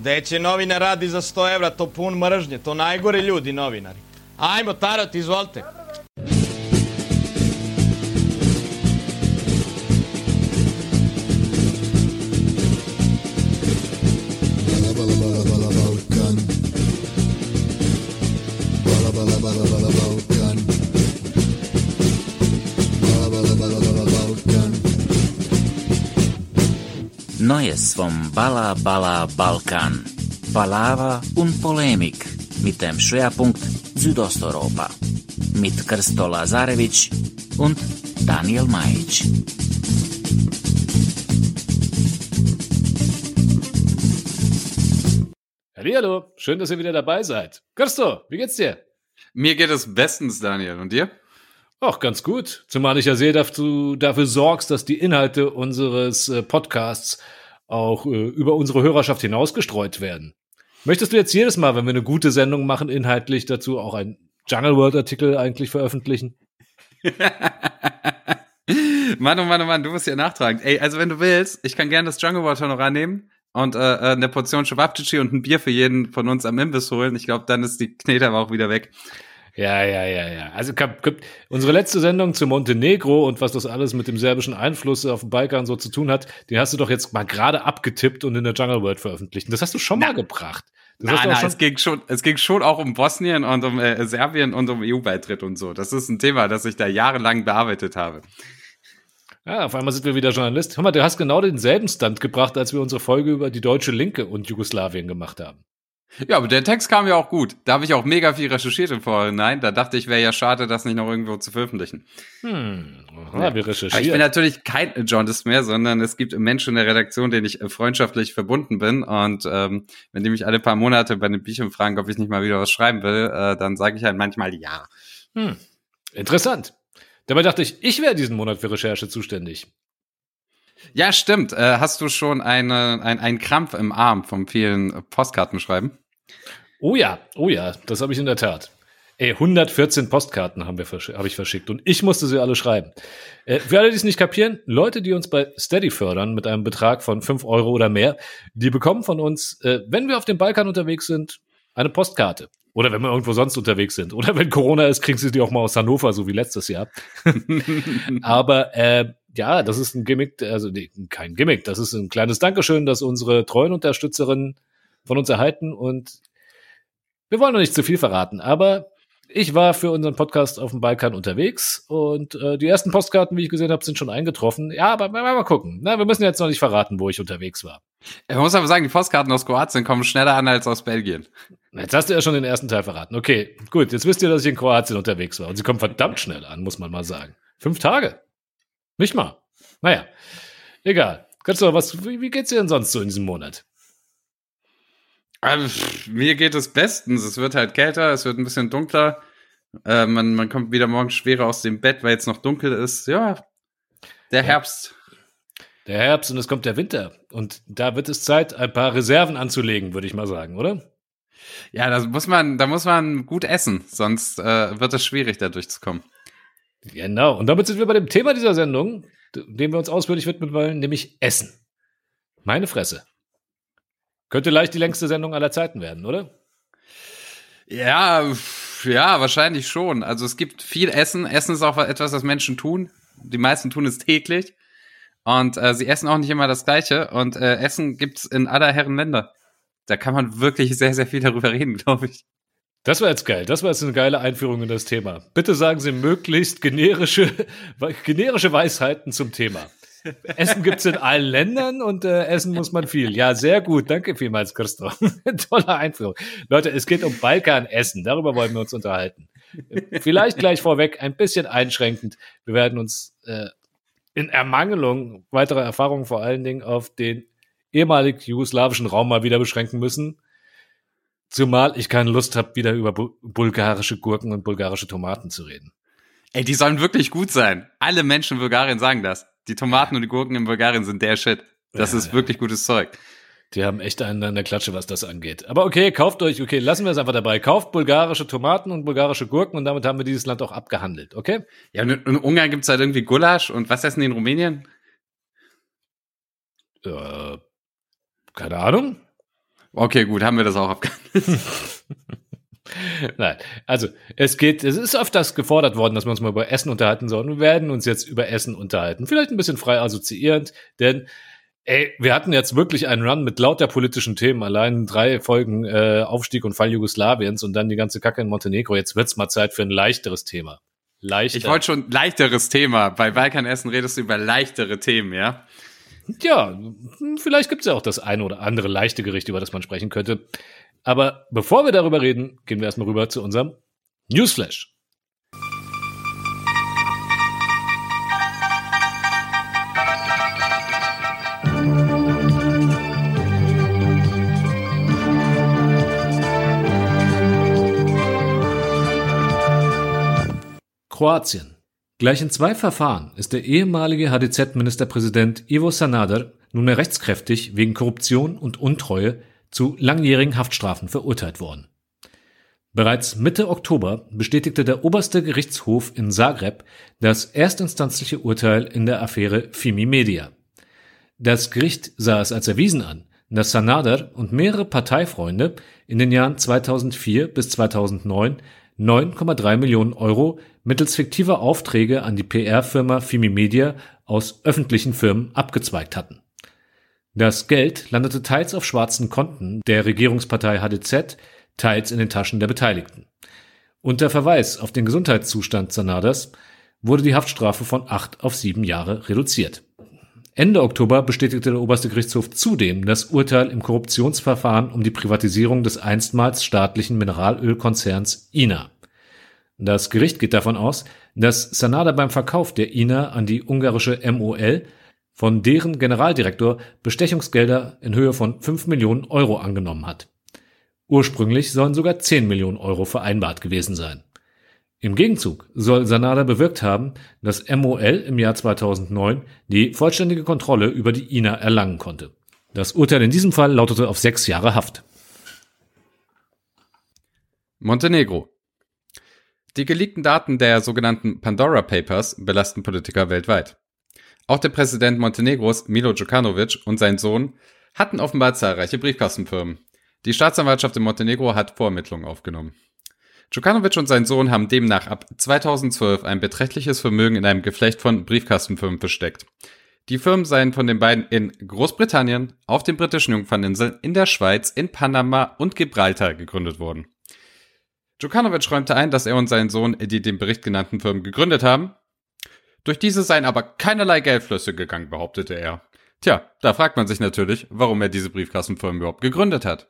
Gde će novinar radi za 100 evra, to pun mržnje, to najgore ljudi novinari. Ajmo, Tarot, izvolite. Neues vom Balla Balla Balkan. Palaver und Polemik mit dem Schwerpunkt Südosteuropa. Mit Krsto Lazarevic und Daniel Majic. Hallo, schön, dass ihr wieder dabei seid. Christo, wie geht's dir? Mir geht es bestens, Daniel. Und dir? Ach, ganz gut. Zumal ich ja sehe, dass du dafür sorgst, dass die Inhalte unseres äh, Podcasts auch äh, über unsere Hörerschaft hinausgestreut werden. Möchtest du jetzt jedes Mal, wenn wir eine gute Sendung machen, inhaltlich dazu auch einen Jungle World Artikel eigentlich veröffentlichen? Mann, oh Mann, oh Mann, du musst ja nachtragen. Ey, also wenn du willst, ich kann gerne das Jungle Water noch rannehmen und äh, äh, eine Portion Chewabchichi und ein Bier für jeden von uns am Imbiss holen. Ich glaube, dann ist die Knete aber auch wieder weg. Ja, ja, ja, ja. Also unsere letzte Sendung zu Montenegro und was das alles mit dem serbischen Einfluss auf dem Balkan so zu tun hat, die hast du doch jetzt mal gerade abgetippt und in der Jungle World veröffentlicht. Und das hast du schon mal gebracht. Das auch nein, schon es ging schon, es ging schon auch um Bosnien und um äh, Serbien und um EU-Beitritt und so. Das ist ein Thema, das ich da jahrelang bearbeitet habe. Ja, auf einmal sind wir wieder Journalist. Hör mal, du hast genau denselben Stand gebracht, als wir unsere Folge über die deutsche Linke und Jugoslawien gemacht haben. Ja, aber der Text kam ja auch gut. Da habe ich auch mega viel recherchiert im Vorhinein. Da dachte ich, wäre ja schade, das nicht noch irgendwo zu veröffentlichen. Hm, aha, wir Aber ich bin recherchieren. natürlich kein Journalist mehr, sondern es gibt Menschen in der Redaktion, denen ich äh, freundschaftlich verbunden bin. Und ähm, wenn die mich alle paar Monate bei den Büchern fragen, ob ich nicht mal wieder was schreiben will, äh, dann sage ich halt manchmal ja. Hm, interessant. Dabei dachte ich, ich wäre diesen Monat für Recherche zuständig. Ja, stimmt. Äh, hast du schon eine, ein, einen Krampf im Arm vom vielen Postkartenschreiben? Oh ja, oh ja, das habe ich in der Tat. Ey, 114 Postkarten haben wir versch habe ich verschickt und ich musste sie alle schreiben. Äh, für alle, die es nicht kapieren, Leute, die uns bei Steady fördern mit einem Betrag von 5 Euro oder mehr, die bekommen von uns, äh, wenn wir auf dem Balkan unterwegs sind, eine Postkarte. Oder wenn wir irgendwo sonst unterwegs sind. Oder wenn Corona ist, kriegen sie die auch mal aus Hannover, so wie letztes Jahr. Aber äh, ja, das ist ein Gimmick, also nee, kein Gimmick, das ist ein kleines Dankeschön, das unsere treuen Unterstützerinnen von uns erhalten. Und wir wollen noch nicht zu viel verraten, aber ich war für unseren Podcast auf dem Balkan unterwegs und äh, die ersten Postkarten, wie ich gesehen habe, sind schon eingetroffen. Ja, aber mal, mal gucken. Na, wir müssen jetzt noch nicht verraten, wo ich unterwegs war. Ich muss aber sagen, die Postkarten aus Kroatien kommen schneller an als aus Belgien. Jetzt hast du ja schon den ersten Teil verraten. Okay, gut, jetzt wisst ihr, dass ich in Kroatien unterwegs war. Und sie kommen verdammt schnell an, muss man mal sagen. Fünf Tage. Nicht mal. Naja, egal. Kannst du, was, wie, wie geht's dir denn sonst so in diesem Monat? Also, mir geht es bestens. Es wird halt kälter, es wird ein bisschen dunkler. Äh, man, man kommt wieder morgens schwerer aus dem Bett, weil jetzt noch dunkel ist. Ja, der Herbst. Der Herbst und es kommt der Winter. Und da wird es Zeit, ein paar Reserven anzulegen, würde ich mal sagen, oder? Ja, da muss man, da muss man gut essen, sonst äh, wird es schwierig, da durchzukommen. Genau. Und damit sind wir bei dem Thema dieser Sendung, dem wir uns ausführlich widmen wollen, nämlich Essen. Meine Fresse. Könnte leicht die längste Sendung aller Zeiten werden, oder? Ja, ja, wahrscheinlich schon. Also es gibt viel Essen. Essen ist auch etwas, was Menschen tun. Die meisten tun es täglich. Und äh, sie essen auch nicht immer das Gleiche. Und äh, Essen gibt's in aller Herren Länder. Da kann man wirklich sehr, sehr viel darüber reden, glaube ich. Das war jetzt geil. Das war jetzt eine geile Einführung in das Thema. Bitte sagen Sie möglichst generische, generische Weisheiten zum Thema. Essen gibt's in allen Ländern und äh, essen muss man viel. Ja, sehr gut. Danke vielmals, Christoph. Tolle Einführung. Leute, es geht um Balkanessen. Darüber wollen wir uns unterhalten. Vielleicht gleich vorweg ein bisschen einschränkend. Wir werden uns äh, in Ermangelung weiterer Erfahrungen vor allen Dingen auf den ehemalig jugoslawischen Raum mal wieder beschränken müssen. Zumal ich keine Lust habe, wieder über bu bulgarische Gurken und bulgarische Tomaten zu reden. Ey, die sollen wirklich gut sein. Alle Menschen in Bulgarien sagen das. Die Tomaten und die Gurken in Bulgarien sind der Shit. Das Ja, ist ja. wirklich gutes Zeug. Die haben echt einen an der Klatsche, was das angeht. Aber okay, kauft euch, okay, lassen wir es einfach dabei. Kauft bulgarische Tomaten und bulgarische Gurken und damit haben wir dieses Land auch abgehandelt, okay? Ja, und in Ungarn gibt's halt irgendwie Gulasch und was essen die in Rumänien? Äh, keine Ahnung. Okay, gut, haben wir das auch abgehandelt. Nein, also es geht, es ist öfters gefordert worden, dass wir uns mal über Essen unterhalten sollen. Wir werden uns jetzt über Essen unterhalten. Vielleicht ein bisschen frei assoziierend, denn ey, wir hatten jetzt wirklich einen Run mit lauter politischen Themen. Allein drei Folgen äh, Aufstieg und Fall Jugoslawiens und dann die ganze Kacke in Montenegro. Jetzt wird's mal Zeit für ein leichteres Thema. Leichter. Ich wollte schon leichteres Thema. Bei Balkanessen redest du über leichtere Themen, ja? Ja, vielleicht gibt's ja auch das eine oder andere leichte Gericht, über das man sprechen könnte. Aber bevor wir darüber reden, gehen wir erstmal rüber zu unserem Newsflash. Kroatien. Gleich in zwei Verfahren ist der ehemalige HDZ-Ministerpräsident Ivo Sanader nunmehr rechtskräftig wegen Korruption und Untreue zu langjährigen Haftstrafen verurteilt worden. Bereits Mitte Oktober bestätigte der oberste Gerichtshof in Zagreb das erstinstanzliche Urteil in der Affäre Fimi Media. Das Gericht sah es als erwiesen an, dass Sanader und mehrere Parteifreunde in den Jahren 2004 bis 2009 9,3 Millionen Euro mittels fiktiver Aufträge an die PR-Firma Fimi Media aus öffentlichen Firmen abgezweigt hatten. Das Geld landete teils auf schwarzen Konten der Regierungspartei HDZ, teils in den Taschen der Beteiligten. Unter Verweis auf den Gesundheitszustand Sanadas wurde die Haftstrafe von acht auf sieben Jahre reduziert. Ende Oktober bestätigte der oberste Gerichtshof zudem das Urteil im Korruptionsverfahren um die Privatisierung des einstmals staatlichen Mineralölkonzerns INA. Das Gericht geht davon aus, dass Sanada beim Verkauf der INA an die ungarische MOL von deren Generaldirektor Bestechungsgelder in Höhe von 5 Millionen Euro angenommen hat. Ursprünglich sollen sogar 10 Millionen Euro vereinbart gewesen sein. Im Gegenzug soll Sanada bewirkt haben, dass MOL im Jahr 2009 die vollständige Kontrolle über die INA erlangen konnte. Das Urteil in diesem Fall lautete auf sechs Jahre Haft. Montenegro. Die geleakten Daten der sogenannten Pandora Papers belasten Politiker weltweit. Auch der Präsident Montenegros, Milo Djukanovic, und sein Sohn hatten offenbar zahlreiche Briefkastenfirmen. Die Staatsanwaltschaft in Montenegro hat Vorermittlungen aufgenommen. Djukanovic und sein Sohn haben demnach ab 2012 ein beträchtliches Vermögen in einem Geflecht von Briefkastenfirmen versteckt. Die Firmen seien von den beiden in Großbritannien, auf den britischen Jungferninseln, in der Schweiz, in Panama und Gibraltar gegründet worden. Djukanovic räumte ein, dass er und sein Sohn die dem Bericht genannten Firmen gegründet haben. Durch diese seien aber keinerlei Geldflüsse gegangen, behauptete er. Tja, da fragt man sich natürlich, warum er diese Briefkassenfirmen überhaupt gegründet hat.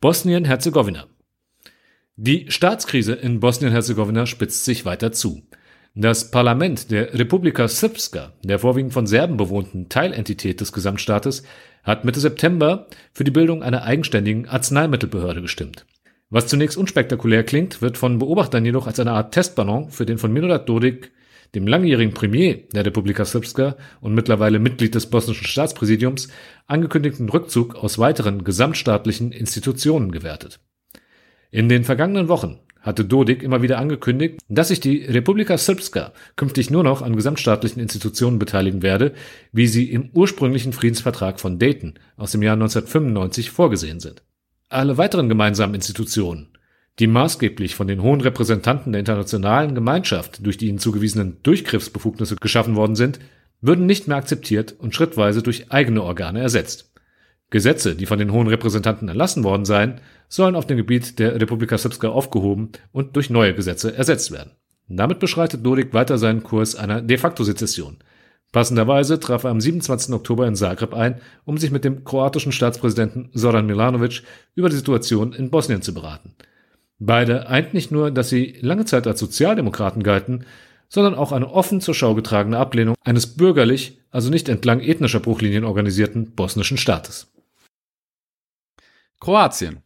Bosnien-Herzegowina. Die Staatskrise in Bosnien-Herzegowina spitzt sich weiter zu. Das Parlament der Republika Srpska, der vorwiegend von Serben bewohnten Teilentität des Gesamtstaates, hat Mitte September für die Bildung einer eigenständigen Arzneimittelbehörde gestimmt. Was zunächst unspektakulär klingt, wird von Beobachtern jedoch als eine Art Testballon für den von Milorad Dodik, dem langjährigen Premier der Republika Srpska und mittlerweile Mitglied des bosnischen Staatspräsidiums, angekündigten Rückzug aus weiteren gesamtstaatlichen Institutionen gewertet. In den vergangenen Wochen hatte Dodik immer wieder angekündigt, dass sich die Republika Srpska künftig nur noch an gesamtstaatlichen Institutionen beteiligen werde, wie sie im ursprünglichen Friedensvertrag von Dayton aus dem Jahr 1995 vorgesehen sind. Alle weiteren gemeinsamen Institutionen, die maßgeblich von den hohen Repräsentanten der internationalen Gemeinschaft durch die ihnen zugewiesenen Durchgriffsbefugnisse geschaffen worden sind, würden nicht mehr akzeptiert und schrittweise durch eigene Organe ersetzt. Gesetze, die von den hohen Repräsentanten erlassen worden seien, sollen auf dem Gebiet der Republika Srpska aufgehoben und durch neue Gesetze ersetzt werden. Damit beschreitet Dodik weiter seinen Kurs einer de facto Sezession, Passenderweise traf er am 27. Oktober in Zagreb ein, um sich mit dem kroatischen Staatspräsidenten Zoran Milanovic über die Situation in Bosnien zu beraten. Beide eint nicht nur, dass sie lange Zeit als Sozialdemokraten galten, sondern auch eine offen zur Schau getragene Ablehnung eines bürgerlich, also nicht entlang ethnischer Bruchlinien organisierten bosnischen Staates. Kroatien.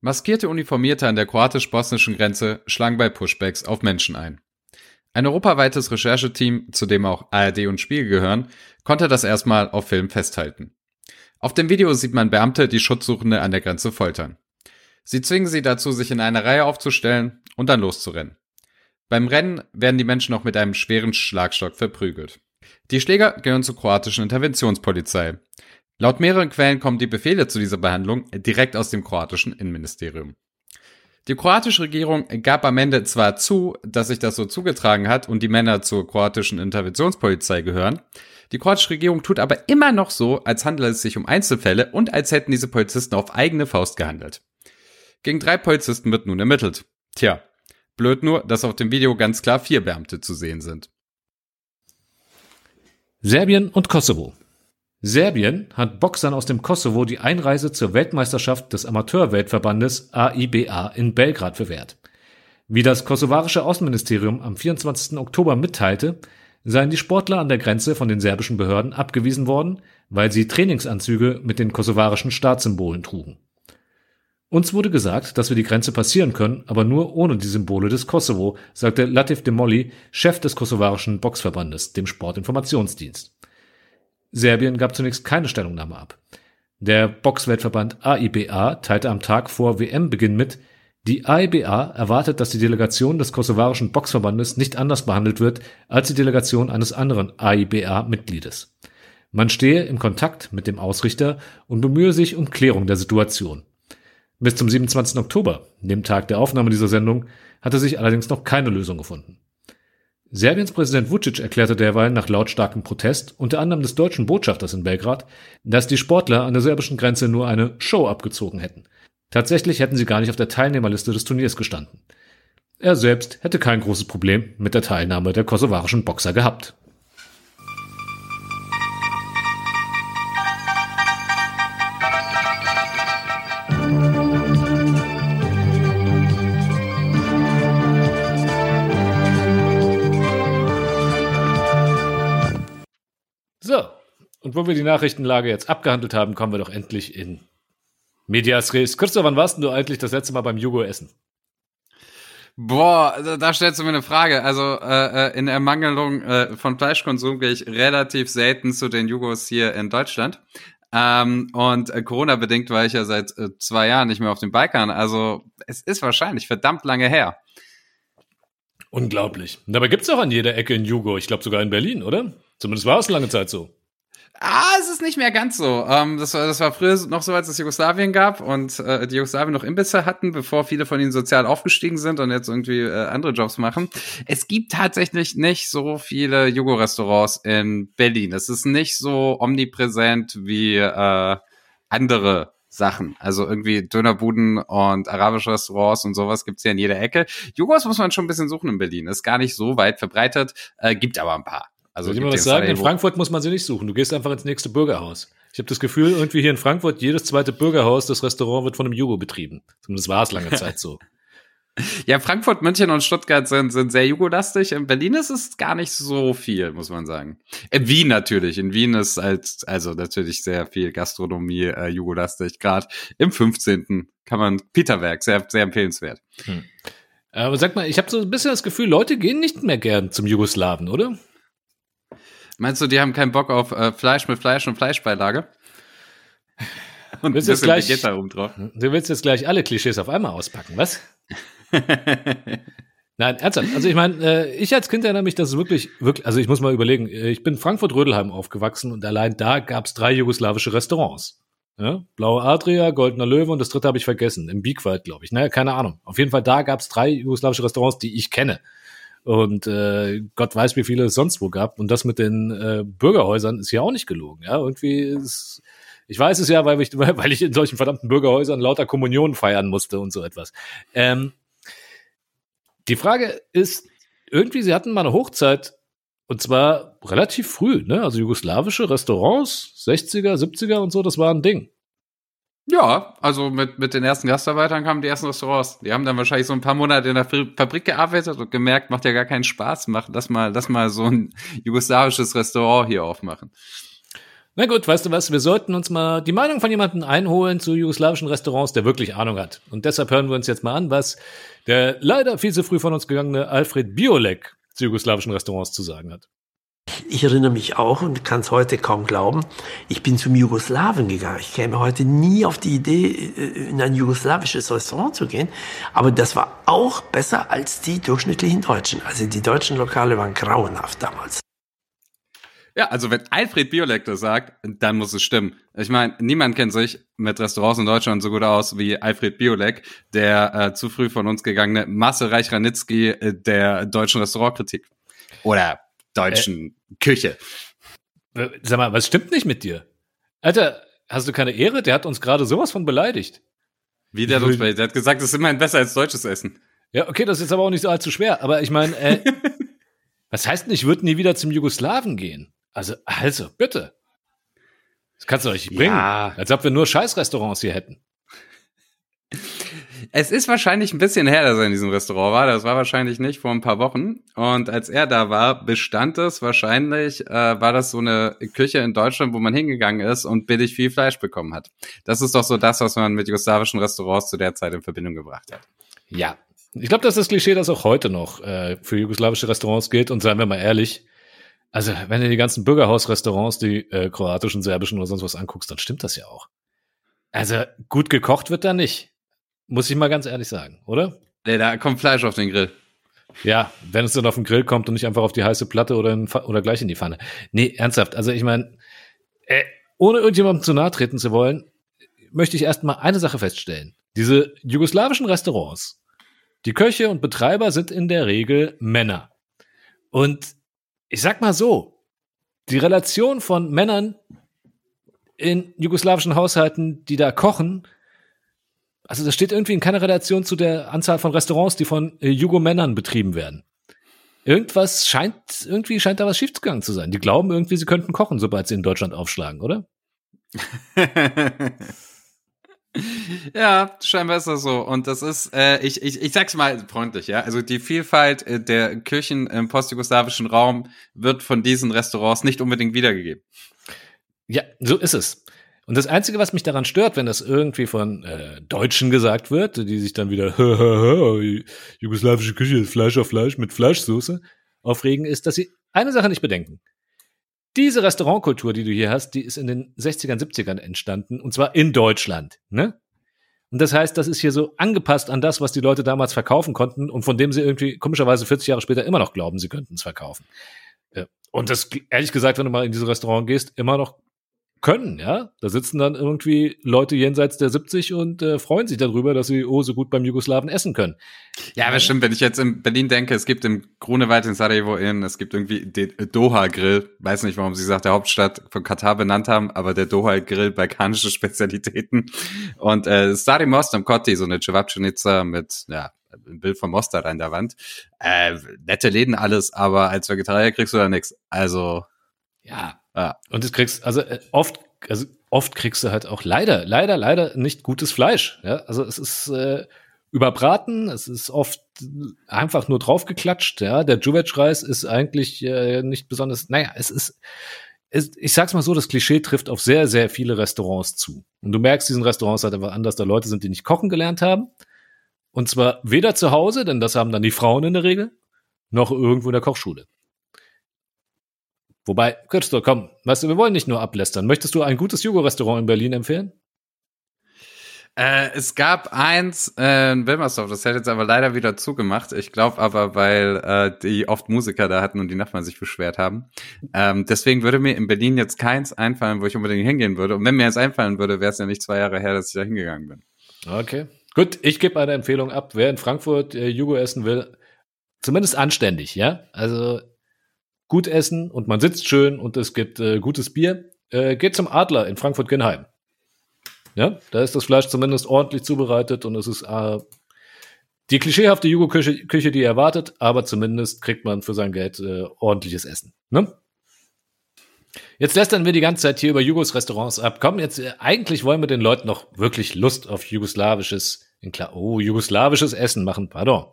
Maskierte Uniformierte an der kroatisch-bosnischen Grenze schlagen bei Pushbacks auf Menschen ein. Ein europaweites Rechercheteam, zu dem auch ARD und Spiegel gehören, konnte das erstmal auf Film festhalten. Auf dem Video sieht man Beamte, die Schutzsuchende an der Grenze foltern. Sie zwingen sie dazu, sich in eine Reihe aufzustellen und dann loszurennen. Beim Rennen werden die Menschen noch mit einem schweren Schlagstock verprügelt. Die Schläger gehören zur kroatischen Interventionspolizei. Laut mehreren Quellen kommen die Befehle zu dieser Behandlung direkt aus dem kroatischen Innenministerium. Die kroatische Regierung gab am Ende zwar zu, dass sich das so zugetragen hat und die Männer zur kroatischen Interventionspolizei gehören, die kroatische Regierung tut aber immer noch so, als handele es sich um Einzelfälle und als hätten diese Polizisten auf eigene Faust gehandelt. Gegen drei Polizisten wird nun ermittelt. Tja, blöd nur, dass auf dem Video ganz klar vier Beamte zu sehen sind. Serbien und Kosovo. Serbien hat Boxern aus dem Kosovo die Einreise zur Weltmeisterschaft des Amateurweltverbandes AIBA in Belgrad verwehrt. Wie das kosovarische Außenministerium am 24. Oktober mitteilte, seien die Sportler an der Grenze von den serbischen Behörden abgewiesen worden, weil sie Trainingsanzüge mit den kosovarischen Staatssymbolen trugen. Uns wurde gesagt, dass wir die Grenze passieren können, aber nur ohne die Symbole des Kosovo, sagte Latif Demolli, Chef des kosovarischen Boxverbandes, dem Sportinformationsdienst. Serbien gab zunächst keine Stellungnahme ab. Der Boxweltverband AIBA teilte am Tag vor WM-Beginn mit, die AIBA erwartet, dass die Delegation des kosovarischen Boxverbandes nicht anders behandelt wird als die Delegation eines anderen AIBA-Mitgliedes. Man stehe im Kontakt mit dem Ausrichter und bemühe sich um Klärung der Situation. Bis zum 27. Oktober, dem Tag der Aufnahme dieser Sendung, hatte sich allerdings noch keine Lösung gefunden. Serbiens Präsident Vucic erklärte derweil nach lautstarkem Protest, unter anderem des deutschen Botschafters in Belgrad, dass die Sportler an der serbischen Grenze nur eine Show abgezogen hätten. Tatsächlich hätten sie gar nicht auf der Teilnehmerliste des Turniers gestanden. Er selbst hätte kein großes Problem mit der Teilnahme der kosovarischen Boxer gehabt. So, und wo wir die Nachrichtenlage jetzt abgehandelt haben, kommen wir doch endlich in Medias Res. Christoph, wann warst du eigentlich das letzte Mal beim Jugo essen? Boah, da, da stellst du mir eine Frage. Also äh, äh in Ermangelung äh, von Fleischkonsum gehe ich relativ selten zu den Jugos hier in Deutschland. Ähm, und äh, Corona-bedingt war ich ja seit äh, zwei Jahren nicht mehr auf dem Balkan. Also es ist wahrscheinlich verdammt lange her. Unglaublich. Dabei gibt's auch an jeder Ecke in Jugo. Ich glaube sogar in Berlin, oder? Zumindest war es lange Zeit so. Ah, es ist nicht mehr ganz so. Ähm, das, war, das war früher noch so, als es Jugoslawien gab und äh, die Jugoslawien noch Imbisse hatten, bevor viele von ihnen sozial aufgestiegen sind und jetzt irgendwie äh, andere Jobs machen. Es gibt tatsächlich nicht so viele Jugo-Restaurants in Berlin. Es ist nicht so omnipräsent wie äh, andere Sachen. Also irgendwie Dönerbuden und arabische Restaurants und sowas gibt's ja in jeder Ecke. Jugos muss man schon ein bisschen suchen in Berlin. Ist gar nicht so weit verbreitet, äh, gibt aber ein paar. Also Soll ich mal was sagen? In Frankfurt muss man sie nicht suchen. Du gehst einfach ins nächste Bürgerhaus. Ich habe das Gefühl, irgendwie hier in Frankfurt, jedes zweite Bürgerhaus, das Restaurant wird von einem Jugo betrieben. Zumindest war es lange Zeit so. Ja, Frankfurt, München und Stuttgart sind, sind sehr jugolastig. In Berlin ist es gar nicht so viel, muss man sagen. In Wien natürlich. In Wien ist halt, also natürlich sehr viel Gastronomie äh, jugolastig. Gerade im 15. kann man Peterwerk, sehr, sehr empfehlenswert. Hm. Aber sag mal, ich habe so ein bisschen das Gefühl, Leute gehen nicht mehr gern zum Jugoslawen, oder? Meinst du, die haben keinen Bock auf äh, Fleisch mit Fleisch und Fleischbeilage? Und willst jetzt gleich, drauf. Du willst jetzt gleich alle Klischees auf einmal auspacken, was? Nein, ernsthaft. Also ich meine, äh, ich als Kind erinnere mich, dass es wirklich, wirklich, also ich muss mal überlegen, äh, ich bin Frankfurt-Rödelheim aufgewachsen und allein da gab es drei jugoslawische Restaurants. Ja? Blaue Adria, Goldener Löwe und das dritte habe ich vergessen, im Biegwald, glaube ich. Naja, keine Ahnung. Auf jeden Fall, da gab es drei jugoslawische Restaurants, die ich kenne. Und äh, Gott weiß, wie viele es sonst wo gab. Und das mit den äh, Bürgerhäusern ist ja auch nicht gelogen. Ja, irgendwie ist, ich weiß es ja, weil ich, weil ich in solchen verdammten Bürgerhäusern lauter Kommunionen feiern musste und so etwas. Ähm, die Frage ist, irgendwie, sie hatten mal eine Hochzeit und zwar relativ früh, ne? Also jugoslawische Restaurants, 60er, 70er und so, das war ein Ding. Ja, also mit, mit den ersten Gastarbeitern kamen die ersten Restaurants. Die haben dann wahrscheinlich so ein paar Monate in der Fabrik gearbeitet und gemerkt, macht ja gar keinen Spaß, macht lass mal, lass mal so ein jugoslawisches Restaurant hier aufmachen. Na gut, weißt du was, wir sollten uns mal die Meinung von jemandem einholen zu jugoslawischen Restaurants, der wirklich Ahnung hat. Und deshalb hören wir uns jetzt mal an, was der leider viel zu früh von uns gegangene Alfred Biolek zu jugoslawischen Restaurants zu sagen hat. Ich erinnere mich auch und kann es heute kaum glauben, ich bin zum Jugoslawen gegangen. Ich käme heute nie auf die Idee, äh, in ein jugoslawisches Restaurant zu gehen. Aber das war auch besser als die durchschnittlichen Deutschen. Also die deutschen Lokale waren grauenhaft damals. Ja, also wenn Alfred Biolek das sagt, dann muss es stimmen. Ich meine, niemand kennt sich mit Restaurants in Deutschland so gut aus wie Alfred Biolek, der äh, zu früh von uns gegangene Marcel Reich-Ranitzky äh, der deutschen Restaurantkritik. Oder deutschen Küche. Sag mal, was stimmt nicht mit dir? Alter, hast du keine Ehre? Der hat uns gerade sowas von beleidigt. Wie der, uns, der hat gesagt, das ist immerhin besser als deutsches Essen. Ja, okay, das ist jetzt aber auch nicht so allzu schwer. Aber ich meine, äh, was heißt denn, ich würde nie wieder zum Jugoslawen gehen? Also, also, bitte. Das kannst du nicht bringen. Ja. Als ob wir nur Scheißrestaurants hier hätten. Es ist wahrscheinlich ein bisschen her, dass er in diesem Restaurant war. Das war wahrscheinlich nicht vor ein paar Wochen. Und als er da war, bestand es wahrscheinlich, äh, war das so eine Küche in Deutschland, wo man hingegangen ist und billig viel Fleisch bekommen hat. Das ist doch so das, was man mit jugoslawischen Restaurants zu der Zeit in Verbindung gebracht hat. Ja. Ich glaube, das ist das Klischee, das auch heute noch äh, für jugoslawische Restaurants gilt. Und seien wir mal ehrlich, also wenn du die ganzen Bürgerhausrestaurants, die äh, kroatischen, serbischen oder sonst was anguckst, dann stimmt das ja auch. Also gut gekocht wird da nicht. Muss ich mal ganz ehrlich sagen, oder? Nee, da kommt Fleisch auf den Grill. Ja, wenn es dann auf den Grill kommt und nicht einfach auf die heiße Platte oder, in, oder gleich in die Pfanne. Nee, ernsthaft. Also ich meine, äh, ohne irgendjemandem zu nahe treten zu wollen, möchte ich erstmal eine Sache feststellen. Diese jugoslawischen Restaurants, die Köche und Betreiber sind in der Regel Männer. Und ich sag mal so, die Relation von Männern in jugoslawischen Haushalten, die da kochen, also das steht irgendwie in keiner Relation zu der Anzahl von Restaurants, die von äh, Jugo-Männern betrieben werden. Irgendwas scheint, irgendwie scheint da was schiefgegangen zu sein. Die glauben irgendwie, sie könnten kochen, sobald sie in Deutschland aufschlagen, oder? ja, scheinbar ist das so. Und das ist, äh, ich, ich, ich sag's mal freundlich, ja. Also die Vielfalt äh, der Küchen im postjugoslawischen Raum wird von diesen Restaurants nicht unbedingt wiedergegeben. Ja, so ist es. Und das Einzige, was mich daran stört, wenn das irgendwie von äh, Deutschen gesagt wird, die sich dann wieder jugoslawische Küche, Fleisch auf Fleisch mit Fleischsoße aufregen, ist, dass sie eine Sache nicht bedenken. Diese Restaurantkultur, die du hier hast, die ist in den 60ern, 70ern entstanden, und zwar in Deutschland. Ne? Und das heißt, das ist hier so angepasst an das, was die Leute damals verkaufen konnten und von dem sie irgendwie komischerweise 40 Jahre später immer noch glauben, sie könnten es verkaufen. Äh, Und das, ehrlich gesagt, wenn du mal in dieses Restaurant gehst, immer noch können, ja. Da sitzen dann irgendwie Leute jenseits der 70 und äh, freuen sich darüber, dass sie oh so gut beim Jugoslawen essen können. Ja, aber stimmt, wenn ich jetzt in Berlin denke, es gibt im Grunewald in Sarajevo Inn, es gibt irgendwie den Doha-Grill, weiß nicht, warum sie nach der Hauptstadt von Katar benannt haben, aber der Doha-Grill, balkanische Spezialitäten. Und äh, Stari Most am Kotti, so eine Cevapcinica mit, ja, ein Bild von Mostar an der Wand. Äh, nette Läden alles, aber als Vegetarier kriegst du da nichts. Also, Ja. Ja. Und das kriegst, also äh, oft, also oft kriegst du halt auch leider, leider, leider nicht gutes Fleisch. Ja, also es ist äh, überbraten, es ist oft einfach nur draufgeklatscht. Ja, der Juvetsch-Reis ist eigentlich äh, nicht besonders. Naja, es ist. Es, ich sag's mal so, das Klischee trifft auf sehr, sehr viele Restaurants zu. Und du merkst diesen Restaurants halt einfach an, dass da Leute sind, die nicht kochen gelernt haben. Und zwar weder zu Hause, denn das haben dann die Frauen in der Regel, noch irgendwo in der Kochschule. Wobei, Christo, komm, weißt du, wir wollen nicht nur ablästern. Möchtest du ein gutes Jugo-Restaurant in Berlin empfehlen? Äh, es gab eins äh, in Wilmersdorf, das hat jetzt aber leider wieder zugemacht. Ich glaube aber, weil äh, die oft Musiker da hatten und die Nachbarn sich beschwert haben. Ähm, deswegen würde mir in Berlin jetzt keins einfallen, wo ich unbedingt hingehen würde. Und wenn mir jetzt einfallen würde, wäre es ja nicht zwei Jahre her, dass ich da hingegangen bin. Okay. Gut, ich gebe eine Empfehlung ab. Wer in Frankfurt äh, Jugo essen will, zumindest anständig, ja? Also gut essen und man sitzt schön und es gibt äh, gutes Bier, äh, geht zum Adler in Frankfurt-Genheim. Ja, da ist das Fleisch zumindest ordentlich zubereitet und es ist äh, die klischeehafte Jugo-Küche, Küche, die ihr erwartet, aber zumindest kriegt man für sein Geld äh, ordentliches Essen. Ne? Jetzt lästern wir die ganze Zeit hier über Jugos Restaurants ab. Komm, jetzt äh, eigentlich wollen wir den Leuten noch wirklich Lust auf jugoslawisches, in klar, oh, jugoslawisches Essen machen, pardon.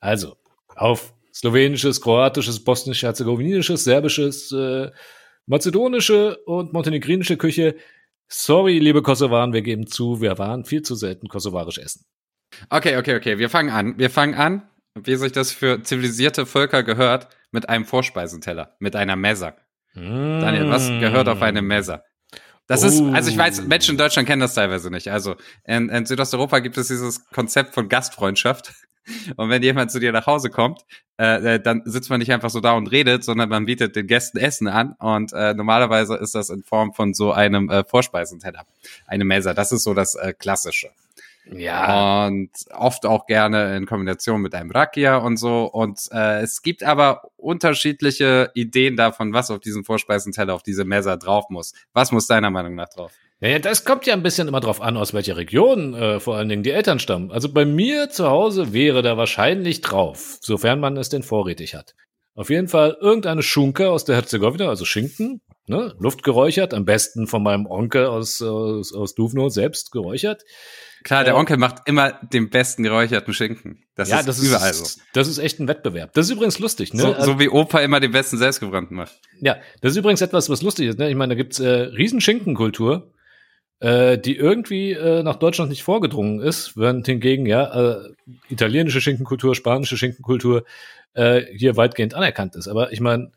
Also, auf slowenisches, kroatisches, bosnisch-herzegowinisches, serbisches, äh, mazedonische und montenegrinische Küche. Sorry, liebe Kosovaren, wir geben zu, wir waren viel zu selten kosovarisch essen. Okay, okay, okay. Wir fangen an. Wir fangen an, wie sich das für zivilisierte Völker gehört, mit einem Vorspeisenteller, mit einer Mesa. Daniel, was gehört auf eine Mesa? Das ist, Oh. also ich weiß, Menschen in Deutschland kennen das teilweise nicht. Also in, in Südosteuropa gibt es dieses Konzept von Gastfreundschaft. Und wenn jemand zu dir nach Hause kommt, äh, äh, dann sitzt man nicht einfach so da und redet, sondern man bietet den Gästen Essen an. Und äh, normalerweise ist das in Form von so einem äh, Vorspeisenteller, eine Mesa. Das ist so das äh, Klassische. Ja. Und oft auch gerne in Kombination mit einem Rakia und so. Und äh, es gibt aber unterschiedliche Ideen davon, was auf diesen Vorspeisenteller, auf diese Mesa drauf muss. Was muss deiner Meinung nach drauf? Ja, das kommt ja ein bisschen immer drauf an, aus welcher Region äh, vor allen Dingen die Eltern stammen. Also bei mir zu Hause wäre da wahrscheinlich drauf, sofern man es denn vorrätig hat. Auf jeden Fall irgendeine Schunke aus der Herzegowina, also Schinken, ne, Luft geräuchert, am besten von meinem Onkel aus, aus, aus Duvno selbst geräuchert. Klar, der Ja. Onkel macht immer den besten geräucherten Schinken. Das ja, ist das überall ist, so. das ist echt ein Wettbewerb. Das ist übrigens lustig, ne? So, Also- so wie Opa immer den besten selbstgebrannten macht. Ja, das ist übrigens etwas, was lustig ist. Ne? Ich meine, da gibt's äh, Riesenschinkenkultur, äh, die irgendwie äh, nach Deutschland nicht vorgedrungen ist, während hingegen ja äh, italienische Schinkenkultur, spanische Schinkenkultur äh, hier weitgehend anerkannt ist. Aber ich meine,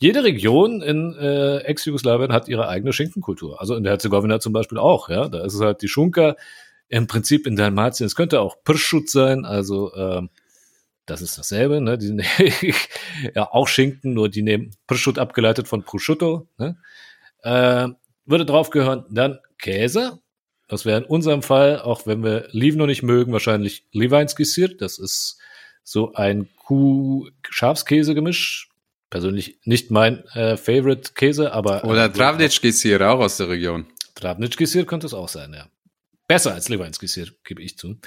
jede Region in äh, Ex-Jugoslawien hat ihre eigene Schinkenkultur. Also in der Herzegowina zum Beispiel auch. Ja, da ist es halt die Schunka. Im Prinzip in Dalmatien, es könnte auch Pirschut sein, also ähm, das ist dasselbe, ne? Die, ja, auch Schinken, nur die nehmen Prosciutto abgeleitet von Prosciutto. Ne? Äh, würde drauf gehören dann Käse. Das wäre in unserem Fall, auch wenn wir Livno nicht mögen, wahrscheinlich Liweinski Sir. Das ist so ein Kuh-Schafskäse-Gemisch. Persönlich nicht mein äh, Favorite-Käse, aber Oder äh, Travnitschki hier auch aus der Region. Travnitschki Sir könnte es auch sein, ja. Besser als Liweinski Sir, gebe ich zu.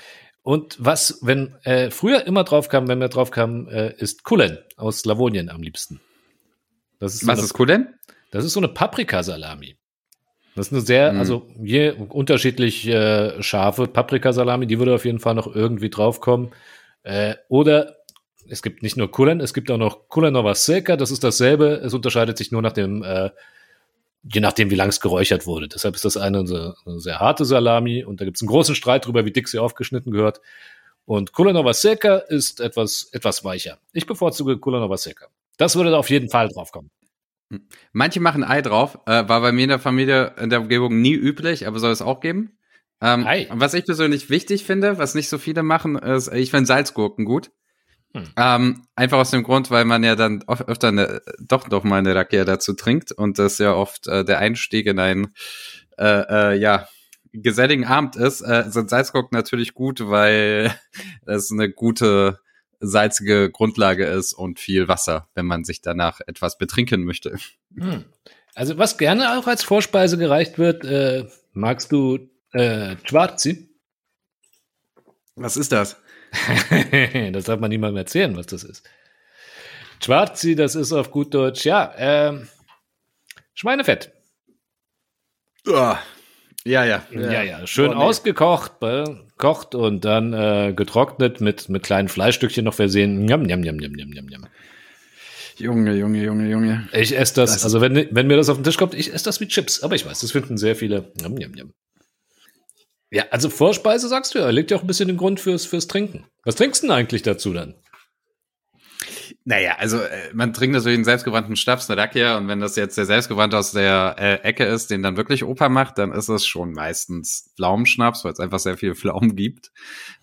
Und was, wenn äh, früher immer drauf kam, wenn wir drauf kamen, äh, ist Kulen aus Slawonien am liebsten. Das ist so Was eine, ist denn? Das ist so eine Paprikasalami. Das ist eine sehr, Mhm. also je unterschiedlich äh, scharfe Paprikasalami, die würde auf jeden Fall noch irgendwie draufkommen. Äh, oder es gibt nicht nur Kulen, es gibt auch noch Kulenova Seca, das ist dasselbe, es unterscheidet sich nur nach dem, äh, je nachdem, wie lang es geräuchert wurde. Deshalb ist das eine, sehr- eine sehr harte Salami und da gibt es einen großen Streit darüber, wie dick sie aufgeschnitten gehört. Und Kulenova Seca ist etwas, etwas weicher. Ich bevorzuge Kulenova Seca. Das würde da auf jeden Fall draufkommen. Manche machen Ei drauf, äh, war bei mir in der Familie in der Umgebung nie üblich, aber soll es auch geben. Ähm, Ei. Was ich persönlich wichtig finde, was nicht so viele machen, ist, ich finde Salzgurken gut. Hm. Ähm, einfach aus dem Grund, weil man ja dann oft, öfter eine, doch noch mal eine Rakia dazu trinkt und das ja oft äh, der Einstieg in einen äh, äh, ja geselligen Abend ist, äh, sind Salzgurken natürlich gut, weil es eine gute salzige Grundlage ist und viel Wasser, wenn man sich danach etwas betrinken möchte. Hm. Also was gerne auch als Vorspeise gereicht wird, äh, magst du äh, Schwarzi? Was ist das? das darf man niemandem erzählen, was das ist. Schwarzi, das ist auf gut Deutsch, ja, ähm, Schweinefett. Ja, ja. Ja, ja, schön Oh, nee. ausgekocht, kocht und dann äh, getrocknet mit, mit kleinen Fleischstückchen noch versehen. Njam, njam, njam, njam, njam, njam. Junge, Junge, Junge, Junge. Ich esse das, Das also wenn, wenn mir das auf den Tisch kommt, ich esse das wie Chips. Aber ich weiß, das finden sehr viele. Njam, njam, njam. Ja, also Vorspeise sagst du ja, legt ja auch ein bisschen den Grund fürs, fürs Trinken. Was trinkst du denn eigentlich dazu dann? Naja, also äh, man trinkt natürlich einen selbstgebrannten Schnaps, eine Rakia, und wenn das jetzt der selbstgebrannte aus der äh, Ecke ist, den dann wirklich Opa macht, dann ist es schon meistens Pflaumenschnaps, weil es einfach sehr viele Pflaumen gibt.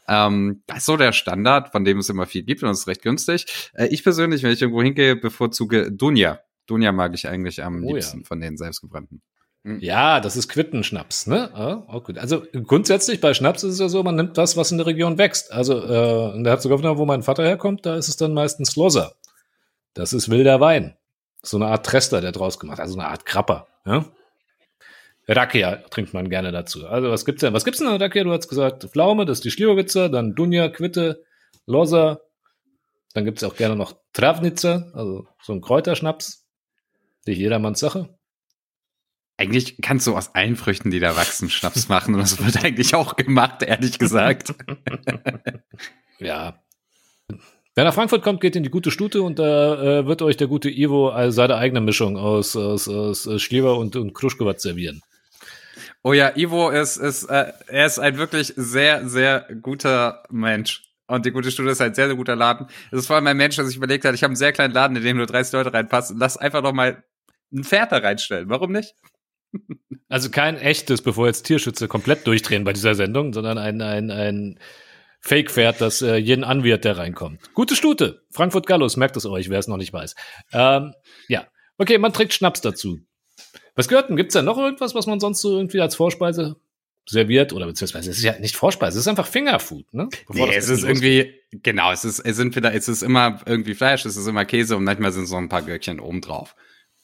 Ähm, das ist so der Standard, von dem es immer viel gibt und es ist recht günstig. Äh, ich persönlich, wenn ich irgendwo hingehe, bevorzuge Dunja. Dunja mag ich eigentlich am Oh ja. liebsten von den selbstgebrannten. Ja, das ist Quittenschnaps, ne? Ja, auch gut. Also grundsätzlich bei Schnaps ist es ja so, man nimmt das, was in der Region wächst. Also äh, in der Herzegowina, wo mein Vater herkommt, da ist es dann meistens Loser. Das ist wilder Wein. So eine Art Trester, der draus gemacht, also eine Art Krapper. Ja? Rakia trinkt man gerne dazu. Also was gibt's denn? Was gibt's denn an Rakia? Du hast gesagt, Pflaume, das ist die Schlierwitzer, dann Dunja, Quitte, Loser. Dann gibt's auch gerne noch Travnitzer, also so ein Kräuterschnaps. Nicht jedermanns Sache. Eigentlich kannst du aus allen Früchten, die da wachsen, Schnaps machen und das wird eigentlich auch gemacht, ehrlich gesagt. Ja. Wer nach Frankfurt kommt, geht in die gute Stute und da äh, wird euch der gute Ivo also seine eigene Mischung aus, aus, aus Schlieber und, und Kruschkowatz servieren. Oh ja, Ivo ist, ist, äh, er ist ein wirklich sehr, sehr guter Mensch. Und die gute Stunde ist ein sehr, sehr guter Laden. Es ist vor allem ein Mensch, der sich überlegt hat, ich habe einen sehr kleinen Laden, in dem nur 30 Leute reinpassen. Lass einfach noch mal ein Pferd da reinstellen. Warum nicht? Also kein echtes, bevor jetzt Tierschützer komplett durchdrehen bei dieser Sendung, sondern ein, ein, ein Fake fährt, das äh, jeden anwirrt, der reinkommt. Gute Stute. Frankfurt Gallus, merkt es euch, wer es noch nicht weiß. Ähm, ja. Okay, man trinkt Schnaps dazu. Was gehört denn? Gibt's da noch irgendwas, was man sonst so irgendwie als Vorspeise serviert? Oder beziehungsweise, es ist ja nicht Vorspeise, es ist einfach Fingerfood, ne? Bevor Nee, es ist irgendwie, genau, es ist, es sind wieder, es ist immer irgendwie Fleisch, es ist immer Käse und manchmal sind so ein paar Gürkchen oben drauf.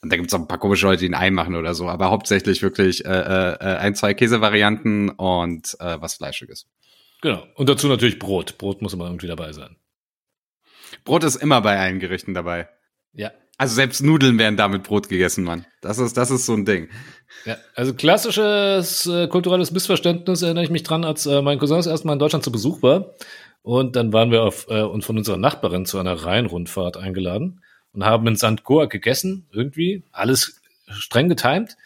Und da gibt's auch ein paar komische Leute, die ein Ei machen oder so, aber hauptsächlich wirklich äh, äh, äh, ein, zwei Käsevarianten und äh, was Fleischiges. Genau. Und dazu natürlich Brot. Brot muss immer irgendwie dabei sein. Brot ist immer bei allen Gerichten dabei. Ja. Also selbst Nudeln werden da mit Brot gegessen, Mann. Das ist, das ist so ein Ding. Ja, also klassisches äh, kulturelles Missverständnis erinnere ich mich dran, als äh, mein Cousin das erste Mal in Deutschland zu Besuch war. Und dann waren wir auf, äh, und von unserer Nachbarin zu einer Rheinrundfahrt eingeladen und haben in St. Goa gegessen, irgendwie, alles streng getimt.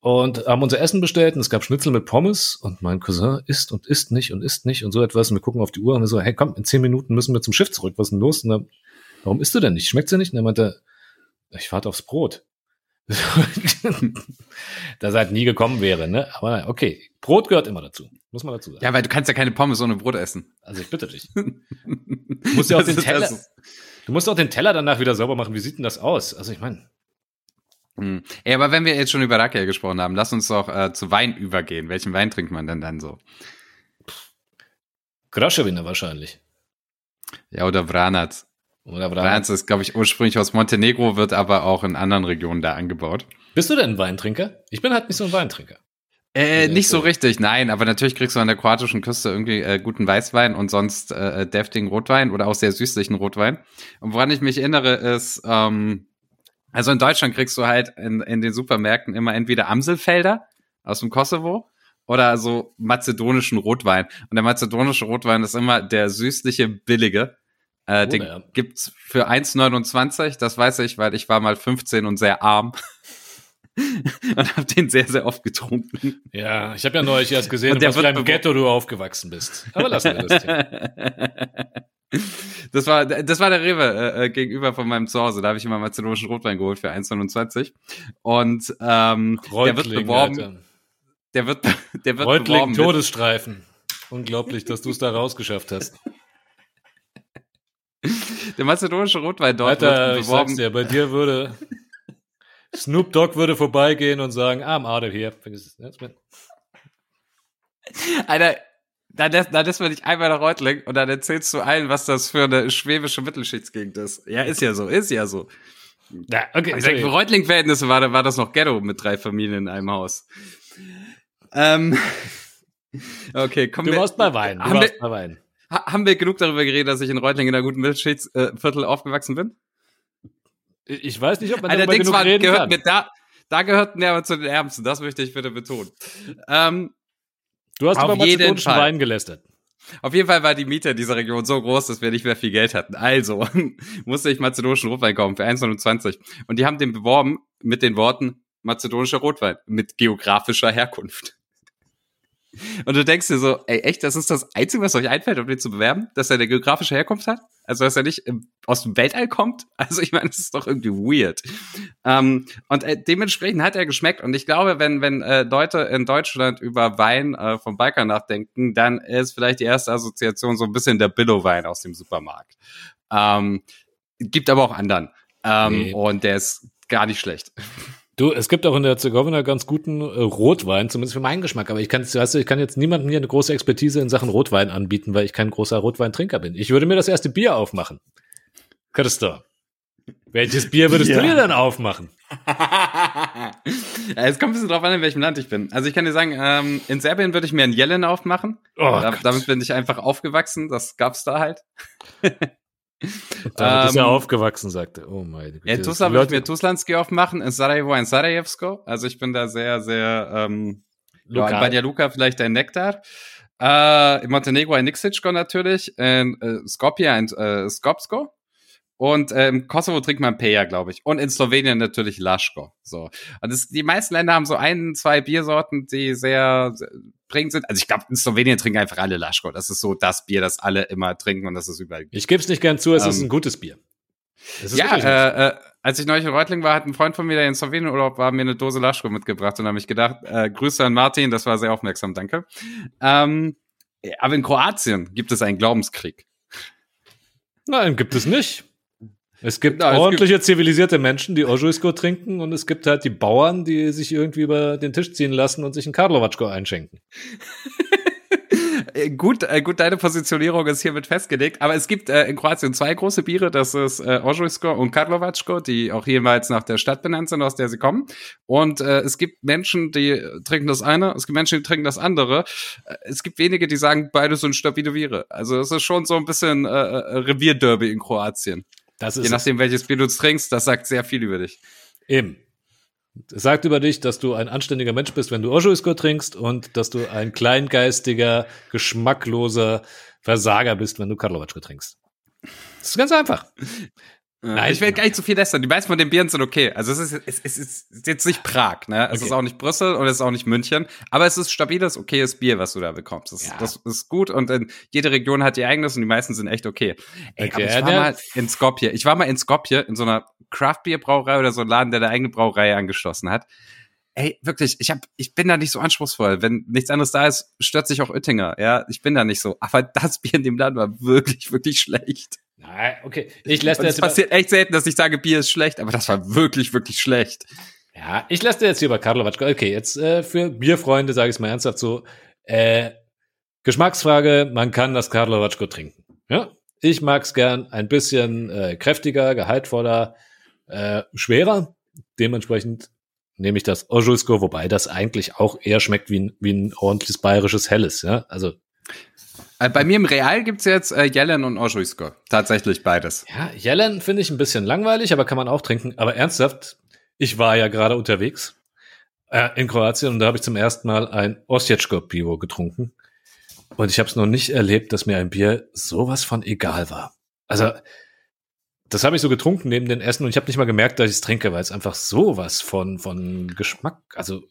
Und haben unser Essen bestellt und es gab Schnitzel mit Pommes und mein Cousin isst und isst nicht und isst nicht und so etwas. Und wir gucken auf die Uhr und wir so, hey komm, in zehn Minuten müssen wir zum Schiff zurück. Was ist denn los? Und dann, warum isst du denn nicht? Schmeckt's dir nicht? Und er meinte, ich warte aufs Brot. das halt nie gekommen wäre, ne? Aber okay, Brot gehört immer dazu, muss man dazu sagen. Ja, weil du kannst ja keine Pommes ohne Brot essen. Also ich bitte dich. Du musst ja auch den Teller, du musst auch den Teller danach wieder sauber machen. Wie sieht denn das aus? Also ich meine, Hm. Ey, aber wenn wir jetzt schon über Rakia gesprochen haben, lass uns doch äh, zu Wein übergehen. Welchen Wein trinkt man denn dann so? Graschewinner wahrscheinlich. Ja, oder Vranac. Oder Vranac ist, glaube ich, ursprünglich aus Montenegro, wird aber auch in anderen Regionen da angebaut. Bist du denn ein Weintrinker? Ich bin halt nicht so ein Weintrinker. Äh, nicht so so. richtig, nein, aber natürlich kriegst du an der kroatischen Küste irgendwie äh, guten Weißwein und sonst äh, deftigen Rotwein oder auch sehr süßlichen Rotwein. Und woran ich mich erinnere, ist, ähm, also in Deutschland kriegst du halt in, in den Supermärkten immer entweder Amselfelder aus dem Kosovo oder so mazedonischen Rotwein. Und der mazedonische Rotwein ist immer der süßliche, billige. Äh, Oh, den ja. gibt's für 1,29, das weiß ich, weil ich war mal 15 und sehr arm. Und habe den sehr, sehr oft getrunken. Ja, ich habe ja neulich erst gesehen, Und in der was für Ghetto du aufgewachsen bist. Aber lassen wir das Thema. Das war, das war der Rewe äh, gegenüber von meinem Zuhause. Da habe ich immer mazedonischen Rotwein geholt für 1,29. Und ähm, der wird Reutling, beworben. Alter. Der wird, der wird Reutling, beworben. Mit, Todesstreifen. Unglaublich, dass du es da rausgeschafft hast. der mazedonische Rotwein dort Alter, wird ich beworben. sag's dir, bei dir würde Snoop Dogg würde vorbeigehen und sagen, I'm out of here. Vergiss es. ne? Alter, da lässt, da lässt man dich einmal nach Reutling und dann erzählst du allen, was das für eine schwäbische Mittelschichtsgegend ist. Ja, ist ja so, ist ja so. Ja, okay, Also für Reutling-Verhältnisse war, war das noch Ghetto mit drei Familien in einem Haus. Ähm, okay, kommen Du wir. warst bei Wein. Du Haben warst wir, bei Wein. ha- haben wir genug darüber geredet, dass ich in Reutling in einer guten Mittelschichtsviertel aufgewachsen bin? Ich weiß nicht, ob man darüber Allerdings genug war, reden gehört kann. da, da gehörten wir aber zu den Ärmsten. Das möchte ich bitte betonen. Ähm, Du hast auf über jeden mazedonischen Fall. Wein gelästert. Auf jeden Fall war die Miete in dieser Region so groß, dass wir nicht mehr viel Geld hatten. Also musste ich mazedonischen Rotwein kaufen für 1,29. Und die haben den beworben mit den Worten mazedonischer Rotwein mit geografischer Herkunft. Und du denkst dir so, ey, echt, das ist das Einzige, was euch einfällt, um den zu bewerben, dass er eine geografische Herkunft hat? Also, dass er nicht im, aus dem Weltall kommt? Also, ich meine, das ist doch irgendwie weird. Ähm, und äh, dementsprechend hat er geschmeckt. Und ich glaube, wenn, wenn äh, Leute in Deutschland über Wein äh, vom Balkan nachdenken, dann ist vielleicht die erste Assoziation so ein bisschen der Billow-Wein aus dem Supermarkt. Ähm, gibt aber auch anderen. Ähm, Nee. Und der ist gar nicht schlecht. Du, es gibt auch in der Zergovina ganz guten äh, Rotwein, zumindest für meinen Geschmack. Aber ich kann, weißt du, ich kann jetzt niemandem hier eine große Expertise in Sachen Rotwein anbieten, weil ich kein großer Rotweintrinker bin. Ich würde mir das erste Bier aufmachen. Christoph, welches Bier würdest du Ja. dir dann aufmachen? ja, es kommt ein bisschen drauf an, in welchem Land ich bin. Also ich kann dir sagen, ähm, in Serbien würde ich mir einen Jelen aufmachen. Oh, da, damit bin ich einfach aufgewachsen. Das gab's da halt. Damit ist er ähm, aufgewachsen, sagte. Oh meine Güte. Ja, in Tuzla würde ich mir Tuzlanski aufmachen, in Sarajevo ein Sarajevsko. Also ich bin da sehr, sehr ähm, ja, Lokal. in Banja Luka vielleicht ein Nektar. Äh, in Montenegro ein Nixitschko natürlich, in äh, Skopje ein äh, Skopsko. Und äh, im Kosovo trinkt man Peja, glaube ich. Und in Slowenien natürlich Laschko. So. Und das, die meisten Länder haben so ein, zwei Biersorten, die sehr, sehr prägend sind. Also ich glaube, in Slowenien trinken einfach alle Laschko. Das ist so das Bier, das alle immer trinken und das ist überall Ich gebe es nicht gern zu, es ist Ähm, ein gutes Bier. Ist ja, äh, äh, als ich neulich in Reutling war, hat ein Freund von mir, der in Slowenien Urlaub war, mir eine Dose Laschko mitgebracht und habe mich gedacht, äh, Grüße an Martin, das war sehr aufmerksam, danke. Ähm, Aber in Kroatien gibt es einen Glaubenskrieg. Nein, gibt es nicht. Es gibt Na, es ordentliche, zivilisierte Menschen, die Ojuisko trinken und es gibt halt die Bauern, die sich irgendwie über den Tisch ziehen lassen und sich einen Karlovatschko einschenken. Äh, Gut, äh, gut, deine Positionierung ist hiermit festgelegt. Aber es gibt äh, in Kroatien zwei große Biere. Das ist äh, Ožujsko und Karlovačko, die auch jeweils nach der Stadt benannt sind, aus der sie kommen. Und äh, es gibt Menschen, die trinken das eine, es gibt Menschen, die trinken das andere. Äh, Es gibt wenige, die sagen, beide sind stabile Biere. Also es ist schon so ein bisschen äh, äh, Revierderby in Kroatien. Das Je ist nachdem, welches Bier du trinkst, das sagt sehr viel über dich. eben. Es sagt über dich, dass du ein anständiger Mensch bist, wenn du Ojuisko trinkst und dass du ein kleingeistiger, geschmackloser Versager bist, wenn du Karlovatschko trinkst. Das ist ganz einfach. Nein, ich will gar nicht zu viel lästern. Die meisten von den Bieren sind okay. Also es ist, es, es ist jetzt nicht Prag, ne? Es Okay. ist auch nicht Brüssel und es ist auch nicht München. Aber es ist stabiles, okayes Bier, was du da bekommst. Das, Ja. das ist gut und in, jede Region hat ihr eigenes und die meisten sind echt okay. Ey, Okay, aber ich war mal in Skopje. Ich war mal in Skopje in so einer Craft-Bier-Brauerei oder so ein Laden, der eine eigene Brauerei angeschlossen hat. Ey, wirklich, ich hab, ich bin da nicht so anspruchsvoll. Wenn nichts anderes da ist, stört sich auch Oettinger. Ja, ich bin da nicht so. Aber das Bier in dem Laden war wirklich, wirklich schlecht. Nein, okay. Ich lasse dir es passiert echt selten, dass ich sage, Bier ist schlecht, aber das war wirklich, wirklich schlecht. ja, ich lasse dir jetzt hier über Karlovatschko. Okay, jetzt äh, für Bierfreunde sage ich es mal ernsthaft so. Äh, Geschmacksfrage, man kann das Karlovatschko trinken. Ja, ich mag's gern ein bisschen äh, kräftiger, gehaltvoller, äh, schwerer. Dementsprechend nehme ich das Ojusko, wobei das eigentlich auch eher schmeckt wie ein, wie ein ordentliches bayerisches Helles. Ja, also Bei mir im Real gibt's jetzt äh, Jelen und Ojuisko. Tatsächlich beides. Ja, Jelen finde ich ein bisschen langweilig, aber kann man auch trinken. Aber ernsthaft, ich war ja gerade unterwegs äh, in Kroatien und da habe ich zum ersten Mal ein Osječko Pivo getrunken. Und ich habe es noch nicht erlebt, dass mir ein Bier sowas von egal war. Also, das habe ich so getrunken neben den Essen und ich habe nicht mal gemerkt, dass ich es trinke, weil es einfach sowas von, von Geschmack, also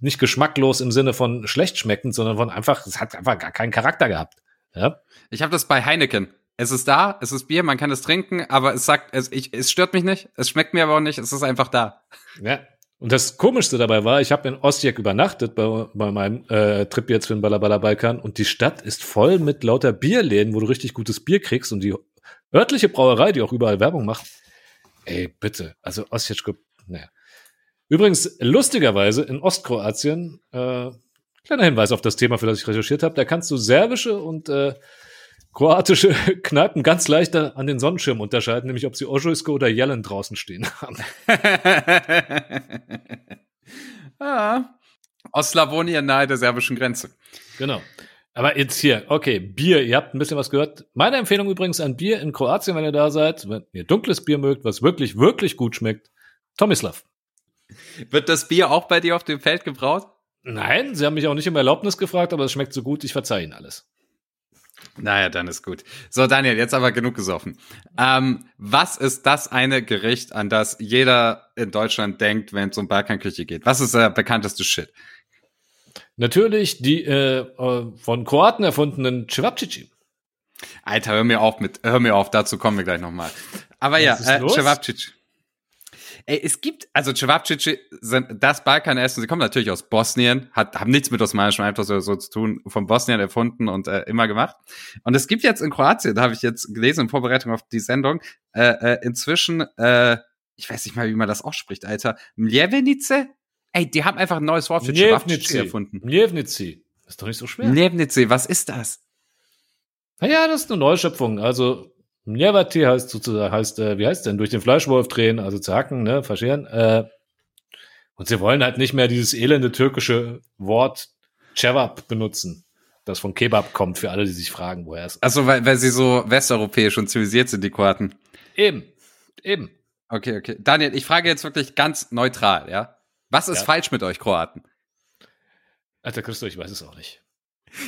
nicht geschmacklos im Sinne von schlecht schmeckend, sondern von einfach, es hat einfach gar keinen Charakter gehabt. Ja. Ich habe das bei Heineken. Es ist da, es ist Bier, man kann es trinken, aber es sagt, es, ich, es stört mich nicht, es schmeckt mir aber auch nicht, es ist einfach da. Ja. Und das Komischste dabei war, ich habe in Osijek übernachtet bei, bei meinem äh, Trip jetzt für den Balabala Balkan und die Stadt ist voll mit lauter Bierläden, wo du richtig gutes Bier kriegst und die örtliche Brauerei, die auch überall Werbung macht. Ey, bitte, also Osijek, naja. Übrigens, lustigerweise in Ostkroatien, äh, kleiner Hinweis auf das Thema, für das ich recherchiert habe, da kannst du serbische und äh, kroatische Kneipen ganz leicht an den Sonnenschirm unterscheiden, nämlich ob sie Ojuisko oder Jelen draußen stehen haben. ah. Ostslawonien nahe der serbischen Grenze. Genau. Aber jetzt hier, okay, Bier, ihr habt ein bisschen was gehört. Meine Empfehlung übrigens an Bier in Kroatien, wenn ihr da seid, wenn ihr dunkles Bier mögt, was wirklich, wirklich gut schmeckt, Tomislav. Wird das Bier auch bei dir auf dem Feld gebraut? Nein, sie haben mich auch nicht um Erlaubnis gefragt, aber es schmeckt so gut, ich verzeihe ihnen alles. Naja, dann ist gut. So, Daniel, jetzt aber genug gesoffen. Ähm, was ist das eine Gericht, an das jeder in Deutschland denkt, wenn es um Balkanküche geht? Was ist der bekannteste Shit? Natürlich die äh, äh, von Kroaten erfundenen Cevapcici. Alter, hör mir auf mit, hör mir auf, dazu kommen wir gleich nochmal. Aber ja, ist äh? Cevapcici. Ey, es gibt, also Cevapcici sind das Balkanessen, sie kommen natürlich aus Bosnien, hat, haben nichts mit osmanischem Einfluss oder so zu tun, von Bosnien erfunden und äh, immer gemacht. Und es gibt jetzt in Kroatien, da habe ich jetzt gelesen in Vorbereitung auf die Sendung, äh, äh, inzwischen, äh, ich weiß nicht mal, wie man das ausspricht, Alter, Mljevenice? Ey, die haben einfach ein neues Wort für Cevapcici erfunden. Mjevnici. Ist doch nicht so schwer. Mljevenice, was ist das? Naja, das ist eine Neuschöpfung. Also Mjevati heißt sozusagen, heißt, äh, wie heißt denn, durch den Fleischwolf drehen, also zu hacken, ne, verscheren. Äh, und sie wollen halt nicht mehr dieses elende türkische Wort Cevap benutzen, das von Kebab kommt, für alle, die sich fragen, woher es Also, weil, weil sie so westeuropäisch und zivilisiert sind, die Kroaten. Eben, eben. Okay, okay. Daniel, ich frage jetzt wirklich ganz neutral, ja? Was ist Ja. falsch mit euch Kroaten? Alter Christo, ich weiß es auch nicht.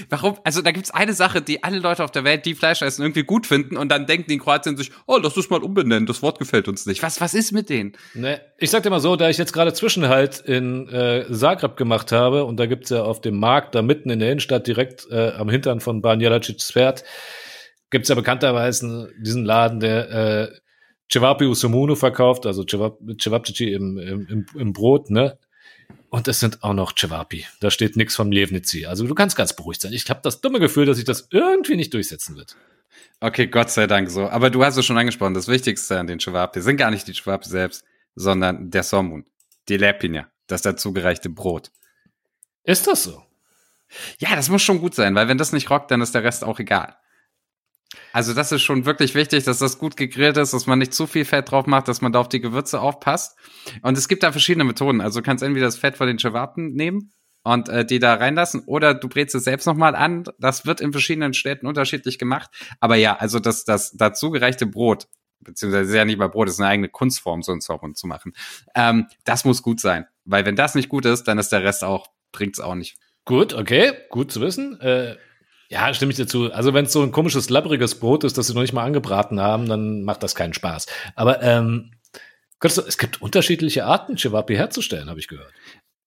Warum? Also da gibt's eine Sache, die alle Leute auf der Welt, die Fleisch essen, irgendwie gut finden und dann denken die in Kroatien sich, oh, lass das mal umbenennen, das Wort gefällt uns nicht. Was, was ist mit denen? Ne, ich sag dir mal so, da ich jetzt gerade Zwischenhalt in äh, Zagreb gemacht habe und da gibt's ja auf dem Markt, da mitten in der Innenstadt, direkt äh, am Hintern von Banjelacic Pferd, gibt's ja bekannterweise diesen Laden, der äh, Cevapi Usumunu verkauft, also Cevap- Cevapcici im, im, im, im Brot, ne? Und es sind auch noch Cevapi. Da steht nichts vom Levnici. Also du kannst ganz beruhigt sein. Ich habe das dumme Gefühl, dass sich das irgendwie nicht durchsetzen wird. Okay, Gott sei Dank so. Aber du hast es schon angesprochen, das Wichtigste an den Cevapi sind gar nicht die Cevapi selbst, sondern der Somun, die Lepina, das dazugereichte Brot. Ist das so? Ja, das muss schon gut sein, weil wenn das nicht rockt, dann ist der Rest auch egal. Also das ist schon wirklich wichtig, dass das gut gegrillt ist, dass man nicht zu viel Fett drauf macht, dass man da auf die Gewürze aufpasst. Und es gibt da verschiedene Methoden. Also du kannst entweder das Fett von den Cevapen nehmen und äh, die da reinlassen oder du brätst es selbst nochmal an. Das wird in verschiedenen Städten unterschiedlich gemacht. Aber ja, also das, das dazugereichte Brot, beziehungsweise ist ja nicht mal Brot, das ist eine eigene Kunstform, so ein Zorn zu machen. Ähm, das muss gut sein. Weil wenn das nicht gut ist, dann ist der Rest auch, bringt's auch nicht. Gut, okay, gut zu wissen. Äh, ja, stimme ich dir zu. Also wenn es so ein komisches, labbriges Brot ist, das sie noch nicht mal angebraten haben, dann macht das keinen Spaß. Aber ähm, es gibt unterschiedliche Arten, Cevapi herzustellen, habe ich gehört.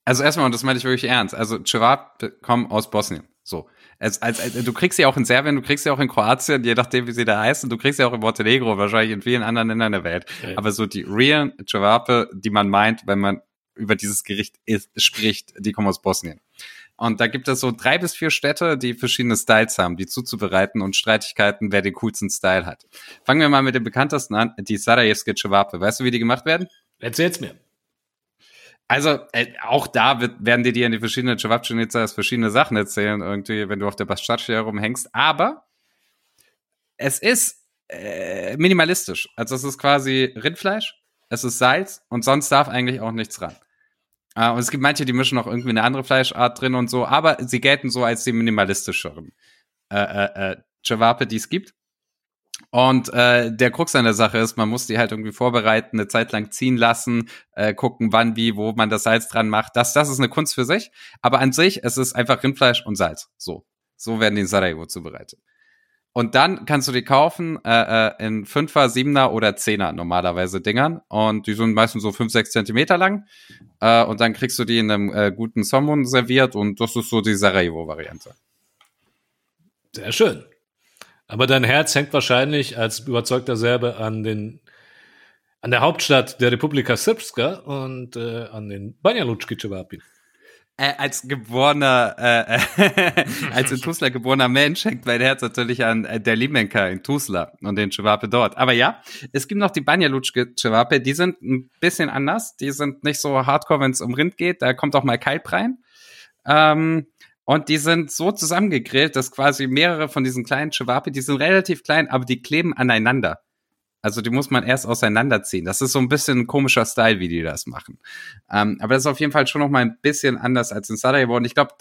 Also erstmal, und das meine ich wirklich ernst, also Cevapi kommen aus Bosnien. So. Als, als, als, du kriegst sie auch in Serbien, du kriegst sie auch in Kroatien, je nachdem, wie sie da heißen, du kriegst sie auch in Montenegro, wahrscheinlich in vielen anderen Ländern der Welt. Okay. Aber so die real Cevape, die man meint, wenn man über dieses Gericht ist, spricht, die kommen aus Bosnien. Und da gibt es so drei bis vier Städte, die verschiedene Styles haben, die zuzubereiten und Streitigkeiten, wer den coolsten Style hat. Fangen wir mal mit dem bekanntesten an, die Sarajevske Cevape. Weißt du, wie die gemacht werden? Erzähl's mir. Also äh, auch da wird, werden dir die an die verschiedenen Cevapcinicas verschiedene Sachen erzählen, irgendwie, wenn du auf der Bastardsche herumhängst. Aber es ist äh, minimalistisch. Also es ist quasi Rindfleisch, es ist Salz und sonst darf eigentlich auch nichts ran. Äh, und es gibt manche, die mischen noch irgendwie eine andere Fleischart drin und so, aber sie gelten so als die minimalistischeren äh, äh, äh, Cevape, die es gibt. Und äh, der Krux an der Sache ist, man muss die halt irgendwie vorbereiten, eine Zeit lang ziehen lassen, äh, gucken, wann, wie, wo man das Salz dran macht. Das, das ist eine Kunst für sich. Aber an sich, es ist einfach Rindfleisch und Salz. So. So werden die in Sarajevo zubereitet. Und dann kannst du die kaufen äh, äh, in Fünfer, Siebener oder Zehner normalerweise Dingern. Und die sind meistens so fünf, sechs Zentimeter lang. Äh, und dann kriegst du die in einem äh, guten Sommon serviert. Und das ist so die Sarajevo-Variante. Sehr schön. Aber dein Herz hängt wahrscheinlich als überzeugter Serbe an den an der Hauptstadt der Republika Srpska und äh, an den Banja Cevapi. Äh, als geborener, äh, äh, als in Tuzla geborener Mensch hängt mein Herz natürlich an äh, der Limenka in Tuzla und den Cevape dort. Aber ja, es gibt noch die Banja Lučke Cevape, die sind ein bisschen anders. Die sind nicht so hardcore, wenn es um Rind geht. Da kommt auch mal Kalb rein. Ähm, und die sind so zusammengegrillt, dass quasi mehrere von diesen kleinen Cevape, die sind relativ klein, aber die kleben aneinander. Also die muss man erst auseinanderziehen. Das ist so ein bisschen ein komischer Style, wie die das machen. Ähm, aber das ist auf jeden Fall schon noch mal ein bisschen anders als in Sarajevo. Und ich glaube,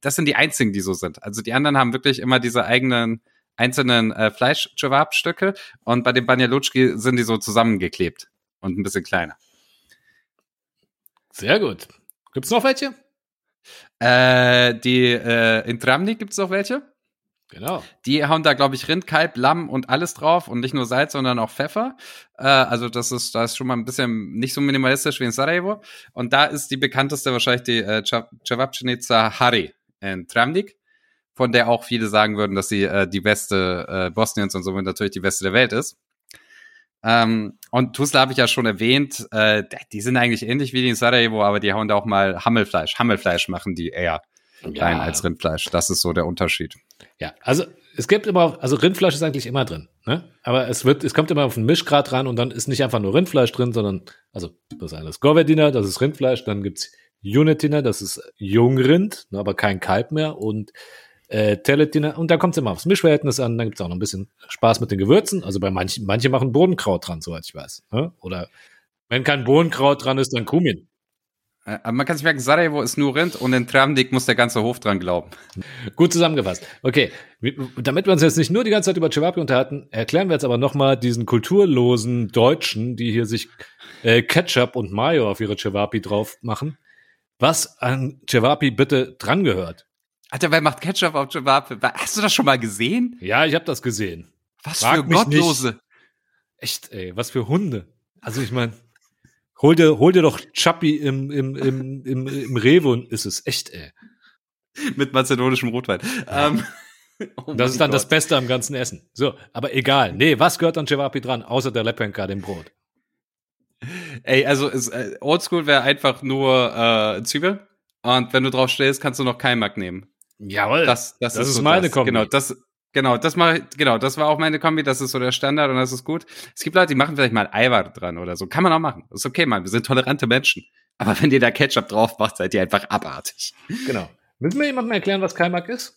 das sind die einzigen, die so sind. Also die anderen haben wirklich immer diese eigenen einzelnen äh, fleisch stücke und bei den Banjalutschki sind die so zusammengeklebt und ein bisschen kleiner. Sehr gut. Gibt's noch welche? Äh, die äh, in Tramnik gibt's auch welche. Genau. Die hauen da, glaube ich, Rind, Kalb, Lamm und alles drauf und nicht nur Salz, sondern auch Pfeffer. Äh, also das ist, da ist schon mal ein bisschen nicht so minimalistisch wie in Sarajevo. Und da ist die bekannteste wahrscheinlich die äh, Cevapcinica Hari in Tramnik, von der auch viele sagen würden, dass sie äh, die beste äh, Bosniens und somit natürlich die beste der Welt ist. Ähm, und Tuzla habe ich ja schon erwähnt, äh, die sind eigentlich ähnlich wie die in Sarajevo, aber die hauen da auch mal Hammelfleisch. Hammelfleisch machen die eher klein als Rindfleisch. Das ist so der Unterschied. Ja, also es gibt immer, also Rindfleisch ist eigentlich immer drin, ne? Aber es wird, es kommt immer auf den Mischgrad ran und dann ist nicht einfach nur Rindfleisch drin, sondern, also das eine ist Govedina, das ist Rindfleisch, dann gibt's Junetina, das ist Jungrind, ne, aber kein Kalb mehr und äh, Teletina und da kommt es immer aufs Mischverhältnis an, dann gibt's auch noch ein bisschen Spaß mit den Gewürzen. Also bei manchen, manche machen Bodenkraut dran, soweit ich weiß. Ne? Oder wenn kein Bodenkraut dran ist, dann Kumin. Äh, Aber man kann sich merken, Sarajevo ist nur Rind und in Travnik muss der ganze Hof dran glauben. Gut zusammengefasst. Okay, damit wir uns jetzt nicht nur die ganze Zeit über Cevapi unterhalten, erklären wir jetzt aber nochmal diesen kulturlosen Deutschen, die hier sich äh, Ketchup und Mayo auf ihre Cevapi drauf machen, was an Cevapi bitte dran gehört. Alter, wer macht Ketchup auf Cevape? Hast du das schon mal gesehen? Ja, ich habe das gesehen. Was Frag für Gottlose. Echt, ey, was für Hunde. Also ich meine, hol dir, hol dir doch Chappi im, im, im, im, im Rewe und ist es echt, ey. Mit mazedonischem Rotwein. Ähm, oh Das ist dann das Gott. Beste am ganzen Essen. So, aber egal. Nee, was gehört an Cevapi dran, außer der Lepenka, dem Brot? Ey, also es, äh, Oldschool wäre einfach nur äh, Zwiebel. Und wenn du drauf stehst, kannst du noch Kaimak nehmen. Jawohl. Das, das, Das ist so meine das. Kombi. Genau, das, genau, das mache genau, das war auch meine Kombi, das ist so der Standard und das ist gut. Es gibt Leute, die machen vielleicht mal Eiweiß dran oder so. Kann man auch machen. ist okay, Mann. Wir sind tolerante Menschen. Aber wenn ihr da Ketchup drauf macht, seid ihr einfach abartig. genau. Du mir jemandem erklären, was Kaimak ist?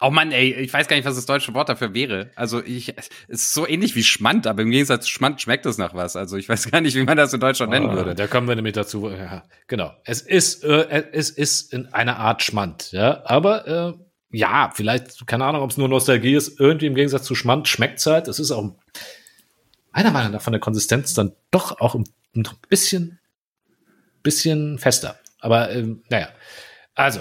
Oh Mann, ey, ich weiß gar nicht, was das deutsche Wort dafür wäre. Also ich, es ist so ähnlich wie Schmand, aber im Gegensatz zu Schmand schmeckt es nach was. Also ich weiß gar nicht, wie man das in Deutschland nennen Ah, würde. Da kommen wir nämlich dazu. Ja, genau. Es ist, äh, es ist in einer Art Schmand, ja. Aber äh, ja, vielleicht, keine Ahnung, ob es nur Nostalgie ist. Irgendwie im Gegensatz zu Schmand schmeckt es halt. Es ist auch meiner Meinung nach von der Konsistenz dann doch auch ein, bisschen, bisschen fester. Aber ähm, naja. Also,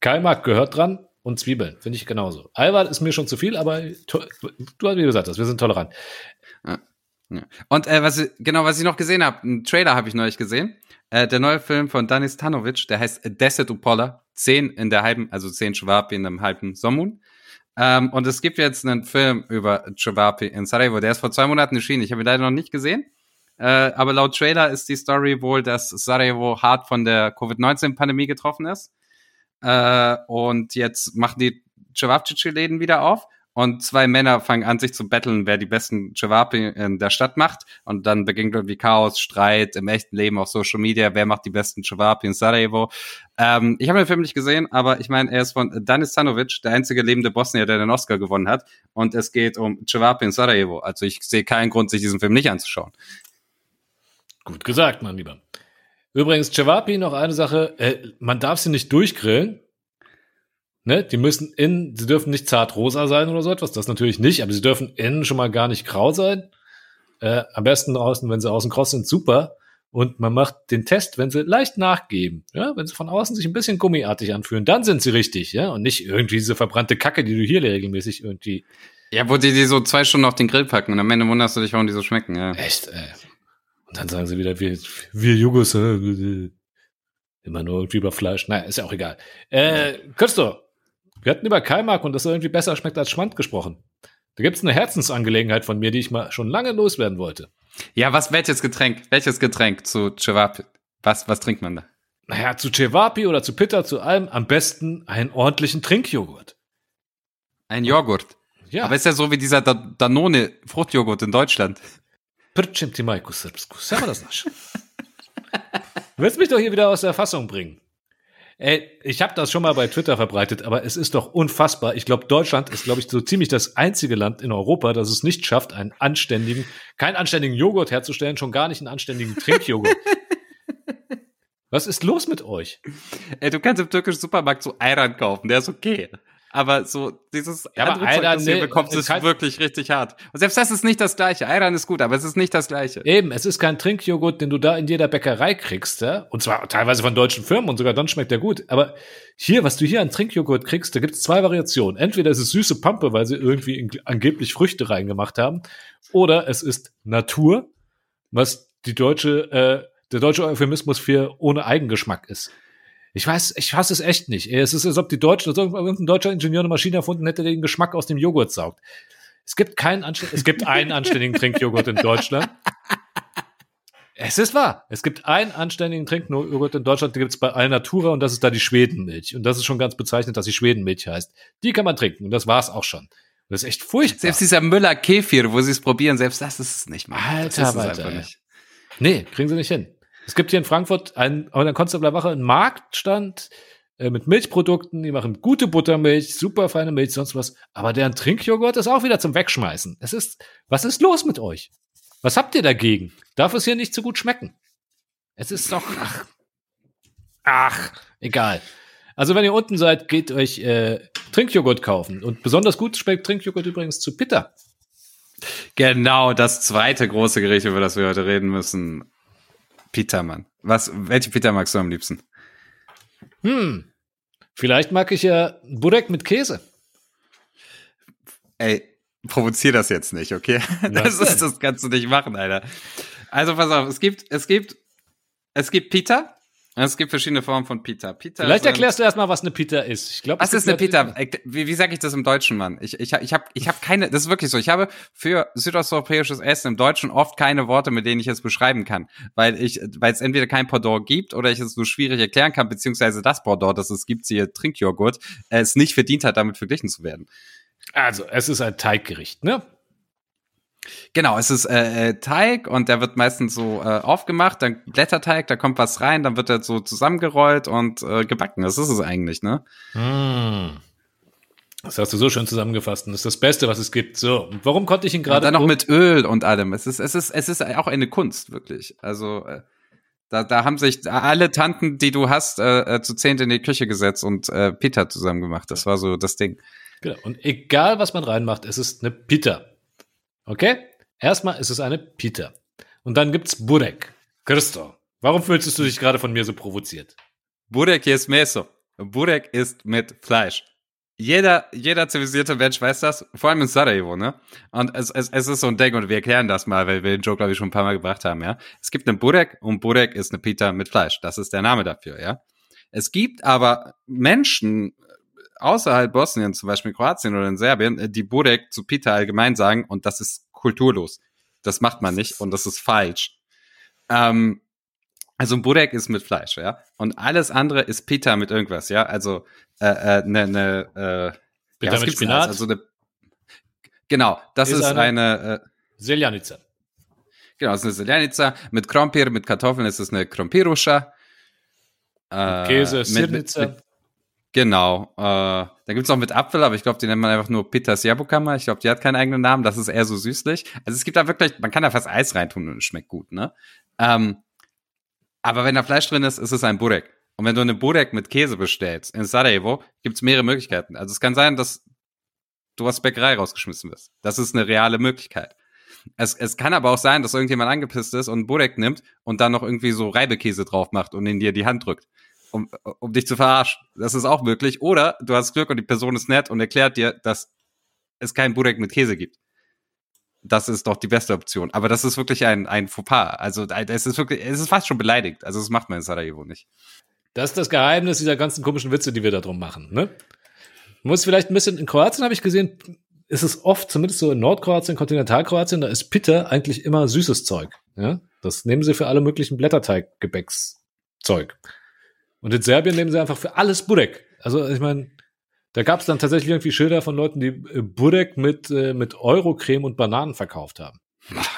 Kaimak gehört dran und Zwiebeln, finde ich genauso. Eiweiß ist mir schon zu viel, aber du hast wie gesagt hast, wir sind tolerant. Und äh, was genau, was ich noch gesehen habe, einen Trailer habe ich neulich gesehen. Äh, der neue Film von Danis Tanovic, der heißt Deset Upola. Zehn in der halben, also zehn Schwabi in einem halben Sommun. Ähm, und es gibt jetzt einen Film über Chavapi in Sarajevo. Der ist vor zwei Monaten erschienen. Ich habe ihn leider noch nicht gesehen. Äh, aber laut Trailer ist die Story wohl, dass Sarajevo hart von der Covid-19-Pandemie getroffen ist. Äh, und jetzt machen die Cevapcici-Läden wieder auf. Und zwei Männer fangen an, sich zu betteln, wer die besten Cevapi in der Stadt macht. Und dann beginnt irgendwie Chaos, Streit im echten Leben auf Social Media. Wer macht die besten Cevapi in Sarajevo? Ähm, ich habe den Film nicht gesehen, aber ich meine, er ist von Danis Stanovic, der einzige lebende Bosnier, der den Oscar gewonnen hat. Und es geht um Cevapi in Sarajevo. Also ich sehe keinen Grund, sich diesen Film nicht anzuschauen. Gut gesagt, mein Lieber. Übrigens, Cevapi, noch eine Sache, äh, man darf sie nicht durchgrillen. Ne? Die müssen innen, sie dürfen nicht zart rosa sein oder so etwas, das natürlich nicht, aber sie dürfen innen schon mal gar nicht grau sein. Äh, am besten draußen, wenn sie außen kross sind, super. Und man macht den Test, wenn sie leicht nachgeben, ja, wenn sie von außen sich ein bisschen gummiartig anfühlen, dann sind sie richtig, ja, und nicht irgendwie diese verbrannte Kacke, die du hier regelmäßig irgendwie. Ja, wo die die so zwei Stunden auf den Grill packen und am Ende wunderst du dich, warum die so schmecken, ja. Echt, äh. Und dann sagen sie wieder, wir, wir Jugos, äh, immer nur irgendwie über Fleisch. Naja, ist ja auch egal. Äh, Christo, wir hatten über Kaimak und dass er irgendwie besser schmeckt als Schmand gesprochen. Da gibt's eine Herzensangelegenheit von mir, die ich mal schon lange loswerden wollte. Ja, was, welches Getränk? Welches Getränk zu Cevapi? Was, was trinkt man da? Naja, zu Cevapi oder zu Pitta, zu allem am besten einen ordentlichen Trinkjoghurt. Ein Joghurt. Ja, Aber ist ja so wie dieser Da- Danone Fruchtjoghurt in Deutschland. Prčem ti majku srpsku. Samo das nasch. Du willst mich doch hier wieder aus der Fassung bringen. Ey, ich habe das schon mal bei Twitter verbreitet, aber es ist doch unfassbar. Ich glaube, Deutschland ist, glaube ich, so ziemlich das einzige Land in Europa, das es nicht schafft, einen anständigen, keinen anständigen Joghurt herzustellen, schon gar nicht einen anständigen Trinkjoghurt. Was ist los mit euch? Ey, du kannst im türkischen Supermarkt so Ayran kaufen, der ist okay. Aber so dieses Ja, aber andere Zeug, das nee, bekommst, ist wirklich richtig hart. Und selbst das ist nicht das Gleiche. Ayran ist gut, aber es ist nicht das Gleiche. Eben, es ist kein Trinkjoghurt, den du da in jeder Bäckerei kriegst, ja? Und zwar teilweise von deutschen Firmen und sogar dann schmeckt der gut. Aber hier, was du hier an Trinkjoghurt kriegst, da gibt es zwei Variationen. Entweder es ist süße Pampe, weil sie irgendwie angeblich Früchte reingemacht haben, oder es ist Natur, was die deutsche, äh, der deutsche Euphemismus für ohne Eigengeschmack ist. Ich weiß, ich hasse es echt nicht. Es ist, als ob die Deutschen, als irgendein deutscher Ingenieur eine Maschine erfunden hätte, der den Geschmack aus dem Joghurt saugt. Es gibt keinen anständigen, es gibt einen anständigen Trinkjoghurt in Deutschland. Es ist wahr. Es gibt einen anständigen Trinkjoghurt in Deutschland, den gibt es bei Alnatura und das ist da die Schwedenmilch. Und das ist schon ganz bezeichnend, dass sie Schwedenmilch heißt. Die kann man trinken und das war's auch schon. Und das ist echt furchtbar. Selbst dieser Müller Kefir, wo sie es probieren, selbst das ist es nicht mehr. Alter, das ist es einfach nicht. Nee, kriegen sie nicht hin. Es gibt hier in Frankfurt einen, an der Konstabler Wache einen Marktstand äh, mit Milchprodukten, die machen gute Buttermilch, super feine Milch, sonst was. Aber deren Trinkjoghurt ist auch wieder zum Wegschmeißen. Es ist, was ist los mit euch? Was habt ihr dagegen? Darf es hier nicht so gut schmecken? Es ist doch, ach, ach, egal. Also wenn ihr unten seid, geht euch äh, Trinkjoghurt kaufen. Und besonders gut schmeckt Trinkjoghurt übrigens zu Pitta. Genau, das zweite große Gericht, über das wir heute reden müssen. Pita, Mann. Was, welche Pita magst du am liebsten? Hm, vielleicht mag ich ja Burek mit Käse. Ey, provozier das jetzt nicht, okay? Das ist, das kannst du nicht machen, Alter. Also pass auf, es gibt, es gibt, es gibt Pita Es gibt verschiedene Formen von Pita. Pita Vielleicht erklärst du erstmal, was eine Pita ist. Ich glaube, Was ist eine Pita? Äh, Wie, wie sage ich das im Deutschen, Mann? Ich, ich, ich habe ich hab keine, das ist wirklich so, ich habe für südosteuropäisches Essen im Deutschen oft keine Worte, mit denen ich es beschreiben kann, weil ich, weil es entweder kein Pendant gibt oder ich es nur schwierig erklären kann, beziehungsweise das Pendant, das es gibt, hier Trinkjoghurt, es nicht verdient hat, damit verglichen zu werden. Also, es ist ein Teiggericht, ne? Genau, es ist äh, äh, Teig und der wird meistens so äh, aufgemacht, dann Blätterteig, da kommt was rein, dann wird er so zusammengerollt und äh, gebacken. Das ist es eigentlich, ne? Hm. Das hast du so schön zusammengefasst und das ist das Beste, was es gibt. So, warum konnte ich ihn gerade dann noch mit Öl und allem. Es ist, es ist, es ist auch eine Kunst, wirklich. Also, äh, da, da haben sich alle Tanten, die du hast, äh, äh, zu zehnt in die Küche gesetzt und äh, Peter zusammen gemacht. Das war so das Ding. Genau. Und egal, was man reinmacht, es ist eine Pita. Okay? Erstmal ist es eine Pita. Und dann gibt's Burek. Christo, warum fühlst du dich gerade von mir so provoziert? Burek jest Meso. Burek ist mit Fleisch. Jeder, jeder zivilisierte Mensch weiß das, vor allem in Sarajevo, ne? Und es, es, es ist so ein Ding, und wir erklären das mal, weil wir den Joke, glaube ich, schon ein paar Mal gebracht haben, ja? Es gibt einen Burek und Burek ist eine Pita mit Fleisch. Das ist der Name dafür, ja? Es gibt aber Menschen außerhalb Bosnien, zum Beispiel in Kroatien oder in Serbien, äh, die Burek zu Pita allgemein sagen, und das ist kulturlos. Das macht man nicht und das ist falsch. Ähm, also ein Burek ist mit Fleisch, ja. Und alles andere ist Pita mit irgendwas, ja. Also äh, äh, ne, ne, äh, Pita was mit Spinat? Also eine, genau, das Ist ist, eine- eine, äh, Seljanica. genau, das ist eine Seljanica. Mit Krompir, mit Kartoffeln ist es eine Krompiruscha. Äh, Käse, mit- Sirnica. mit- Genau. Äh, da gibt's auch mit Apfel, aber ich glaube, die nennt man einfach nur Pitas Jabukama. Ich glaube, die hat keinen eigenen Namen. Das ist eher so süßlich. Also es gibt da wirklich, man kann da fast Eis reintun und es schmeckt gut, ne? Ähm, aber wenn da Fleisch drin ist, ist es ein Burek. Und wenn du eine Burek mit Käse bestellst in Sarajevo, gibt's mehrere Möglichkeiten. Also es kann sein, dass du aus Bäckerei rausgeschmissen wirst. Das ist eine reale Möglichkeit. Es, es kann aber auch sein, dass irgendjemand angepisst ist und einen Burek nimmt und dann noch irgendwie so Reibekäse drauf macht und in dir die Hand drückt um, um dich zu verarschen. Das ist auch möglich. Oder du hast Glück und die Person ist nett und erklärt dir, dass es keinen Burek mit Käse gibt. Das ist doch die beste Option. Aber das ist wirklich ein, ein Fauxpas. Also es ist wirklich, es ist fast schon beleidigt. Also das macht man in Sarajevo nicht. Das ist das Geheimnis dieser ganzen komischen Witze, die wir da drum machen. Ne? Muss vielleicht ein bisschen, in Kroatien habe ich gesehen, ist es oft, zumindest so in Nordkroatien, Kontinentalkroatien, da ist Pitta eigentlich immer süßes Zeug. Ja? Das nehmen sie für alle möglichen Blätterteig-Gebäckszeug. Und in Serbien nehmen sie einfach für alles Burek. Also ich meine, da gab es dann tatsächlich irgendwie Schilder von Leuten, die äh, Burek mit, äh, mit Eurocreme und Bananen verkauft haben.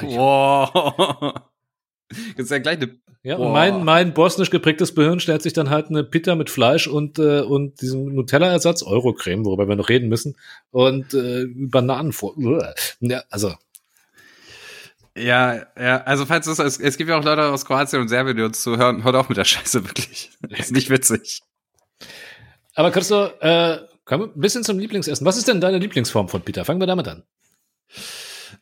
Wow. Das ist ja gleich eine. Ja, und mein, mein bosnisch geprägtes Gehirn stellt sich dann halt eine Pita mit Fleisch und, äh, und diesem Nutella-Ersatz, Eurocreme, worüber wir noch reden müssen, und äh, Bananen vor. Ja, also, Ja, ja, also falls es, es, es gibt ja auch Leute aus Kroatien und Serbien, die uns zuhören, hört auf mit der Scheiße, wirklich. Das ist nicht witzig. aber Christo, äh, wir ein bisschen zum Lieblingsessen. Was ist denn deine Lieblingsform von Pita? Fangen wir damit an.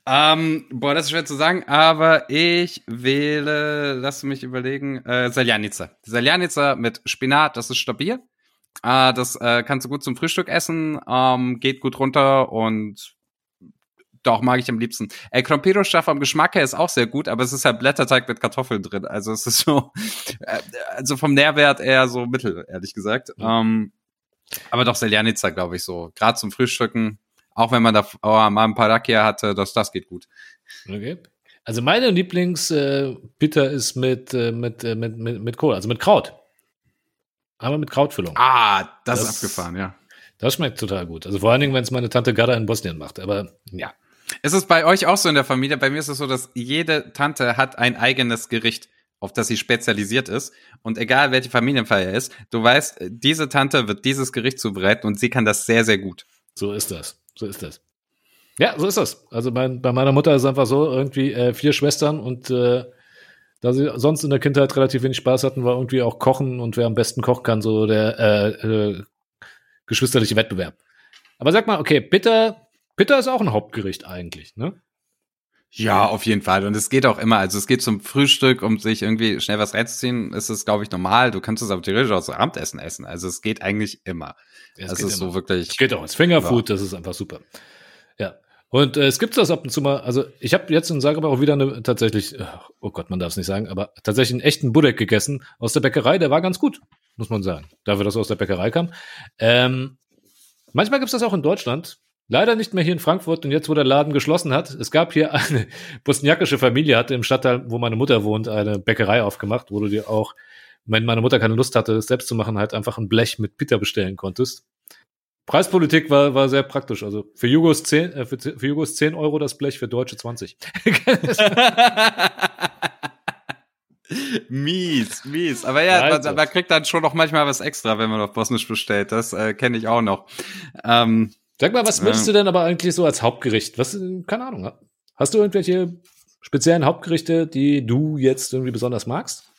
Ähm, boah, das ist schwer zu sagen, aber ich wähle, lass mich überlegen, äh, Saljanica. Saljanica mit Spinat, das ist stabil. Äh, das äh, kannst du gut zum Frühstück essen, ähm, geht gut runter und doch mag ich am liebsten. Äh, Krompiroscha vom Geschmack her ist auch sehr gut, aber es ist halt Blätterteig mit Kartoffeln drin. Also es ist so, äh, also vom Nährwert eher so mittel, ehrlich gesagt. Ähm, aber doch Seljanica, glaube ich, so. Gerade zum Frühstücken, auch wenn man da oh, mal ein paar Rakia hatte, das, das geht gut. Okay. Also meine Lieblings-Pita ist mit, äh, mit, äh, mit, mit, mit Kohl, also mit Kraut. Aber mit Krautfüllung. Ah, das, Das- ist abgefahren, ja. Das schmeckt total gut. Also vor allen Dingen, wenn es meine Tante Garda in Bosnien macht. Aber ja. Ist es bei euch auch so in der Familie? Bei mir ist es so, dass jede Tante hat ein eigenes Gericht, auf das sie spezialisiert ist. Und egal welche Familienfeier ist, du weißt, diese Tante wird dieses Gericht zubereiten und sie kann das sehr, sehr gut. So ist das. So ist das. Ja, so ist das. Also mein, bei meiner Mutter ist es einfach so, irgendwie äh, vier Schwestern und äh, da sie sonst in der Kindheit relativ wenig Spaß hatten, war irgendwie auch Kochen und wer am besten kochen kann, so der äh, äh, geschwisterliche Wettbewerb. Aber sag mal, okay, Bitter, Bitter ist auch ein Hauptgericht eigentlich, ne? Ja, auf jeden Fall. Und es geht auch immer. Also es geht zum Frühstück, um sich irgendwie schnell was reinzuziehen, ist es, glaube ich, normal. Du kannst es aber theoretisch auch zum Abendessen essen. Also es geht eigentlich immer. Ja, Das geht ist immer. so wirklich. Es geht auch als Fingerfood, das ist einfach super. Ja. Und äh, es gibt das ab und zu mal, also ich habe jetzt in Zagreb auch wieder eine tatsächlich, oh Gott, man darf es nicht sagen, aber tatsächlich einen echten Budek gegessen aus der Bäckerei, der war ganz gut, muss man sagen, dafür, dass er aus der Bäckerei kam. Ähm, manchmal gibt's das auch in Deutschland, leider nicht mehr hier in Frankfurt und jetzt, wo der Laden geschlossen hat, es gab hier eine bosniakische Familie, hatte im Stadtteil, wo meine Mutter wohnt, eine Bäckerei aufgemacht, wo du dir auch, wenn meine Mutter keine Lust hatte, es selbst zu machen, halt einfach ein Blech mit Pita bestellen konntest. Preispolitik war, war sehr praktisch. Also für Jugos 10, äh, für, für Jugos 10 Euro das Blech, für Deutsche 20. mies, mies. Aber ja, man, man kriegt dann schon noch manchmal was extra, wenn man auf Bosnisch bestellt. Das äh, kenne ich auch noch. Ähm, Sag mal, was möchtest du denn aber eigentlich so als Hauptgericht? Was, keine Ahnung. Hast du irgendwelche speziellen Hauptgerichte, die du jetzt irgendwie besonders magst?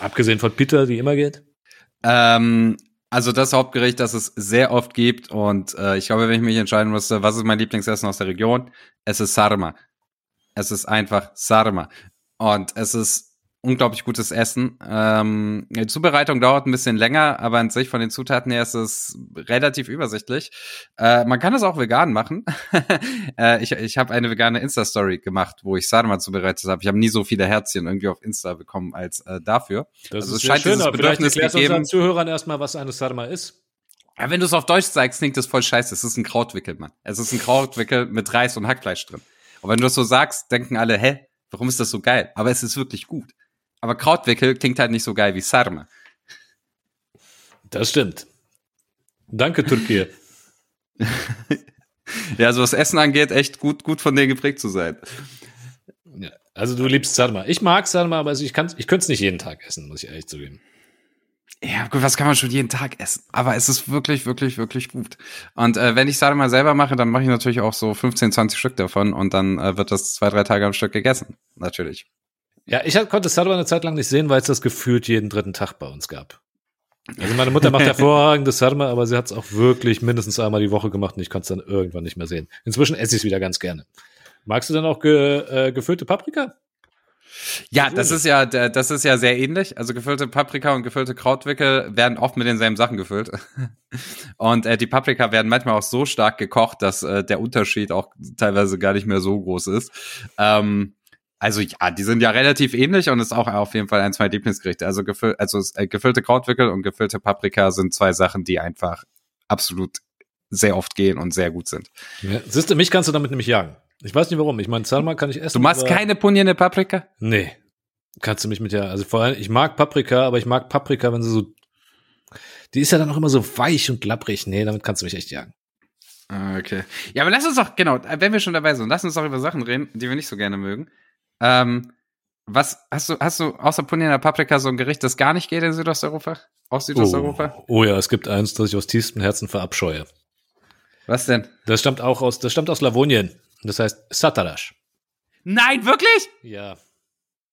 Abgesehen von Pita, die immer geht. ähm, also das Hauptgericht, das es sehr oft gibt und äh, ich glaube, wenn ich mich entscheiden musste, was ist mein Lieblingsessen aus der Region, es ist Sarma. Es ist einfach Sarma. Und es ist unglaublich gutes Essen. Ähm, die Zubereitung dauert ein bisschen länger, aber an sich von den Zutaten her ist es relativ übersichtlich. Äh, man kann es auch vegan machen. äh, ich ich habe eine vegane Insta-Story gemacht, wo ich Sarma zubereitet habe. Ich habe nie so viele Herzchen irgendwie auf Insta bekommen als äh, dafür. Das Also ist es scheint schön, dieses vielleicht Bedürfnis du gegeben- unseren Zuhörern erstmal, was eine Sarma ist. Ja, wenn du es auf Deutsch sagst, klingt das voll scheiße. Es ist ein Krautwickel, Mann. Es ist ein Krautwickel mit Reis und Hackfleisch drin. Und wenn du das so sagst, denken alle, hä, warum ist das so geil? Aber es ist wirklich gut. Aber Krautwickel klingt halt nicht so geil wie Sarma. Das stimmt. Danke, Türkei. Ja, also was Essen angeht, echt gut, gut von denen geprägt zu sein. Ja, also du liebst Sarma. Ich mag Sarma, aber also ich, kann's- ich könnte es nicht jeden Tag essen, muss ich ehrlich zugeben. Ja, gut, was kann man schon jeden Tag essen? Aber es ist wirklich, wirklich, wirklich gut. Und äh, wenn ich Sarma selber mache, dann mache ich natürlich auch so 15, 20 Stück davon und dann äh, wird das zwei, drei Tage am Stück gegessen. Natürlich. Ja, ich konnte Sarma eine Zeit lang nicht sehen, weil es das gefühlt jeden dritten Tag bei uns gab. Also meine Mutter macht hervorragendes Sarma, aber sie hat es auch wirklich mindestens einmal die Woche gemacht und ich konnte es dann irgendwann nicht mehr sehen. Inzwischen esse ich es wieder ganz gerne. Magst du dann auch ge, äh, gefüllte Paprika? Ja, das ist ja, das ist ja sehr ähnlich. Also gefüllte Paprika und gefüllte Krautwickel werden oft mit denselben Sachen gefüllt. Und äh, die Paprika werden manchmal auch so stark gekocht, dass äh, der Unterschied auch teilweise gar nicht mehr so groß ist. Ähm, also ja, die sind ja relativ ähnlich und ist auch auf jeden Fall eins meiner Lieblingsgerichte. Also, gefüll, also äh, gefüllte Krautwickel und gefüllte Paprika sind zwei Sachen, die einfach absolut sehr oft gehen und sehr gut sind. Ja. Siehst du, mich kannst du damit nämlich jagen. Ich weiß nicht warum. Ich meine, Sarma kann ich essen. Du machst keine Punjene Paprika? Nee. Kannst du mich mit ja, also vor allem, ich mag Paprika, aber ich mag Paprika, wenn sie so, die ist ja dann auch immer so weich und lapprig. Nee, damit kannst du mich echt jagen. Ah, Okay. Ja, aber lass uns doch, genau, wenn wir schon dabei sind, lass uns doch über Sachen reden, die wir nicht so gerne mögen. Ähm, was, hast du, hast du außer Punina Paprika so ein Gericht, das gar nicht geht in Südosteuropa? Aus Südosteuropa? Oh, oh ja, es gibt eins, das ich aus tiefstem Herzen verabscheue. Was denn? Das stammt auch aus, das stammt aus Lavonien. Das heißt Satarash. Nein, wirklich? Ja.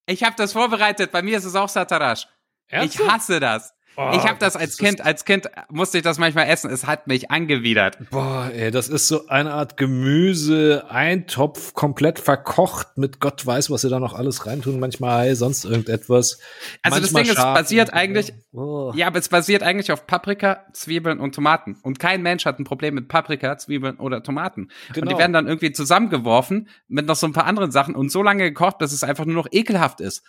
Ich habe das vorbereitet, bei mir ist es auch Satarash. Ich hasse das. Oh, ich habe das das als ist- Kind, als Kind musste ich das manchmal essen, es hat mich angewidert. Boah, ey, das ist so eine Art Gemüse, Eintopf, komplett verkocht mit Gott weiß, was sie da noch alles reintun. Manchmal Ei, sonst irgendetwas. Also das Manchmal Ding ist, scharf. basiert eigentlich, Oh. Ja, aber es basiert eigentlich auf Paprika, Zwiebeln und Tomaten. Und kein Mensch hat ein Problem mit Paprika, Zwiebeln oder Tomaten. Und Genau. die werden dann irgendwie zusammengeworfen mit noch so ein paar anderen Sachen und so lange gekocht, bis es einfach nur noch ekelhaft ist.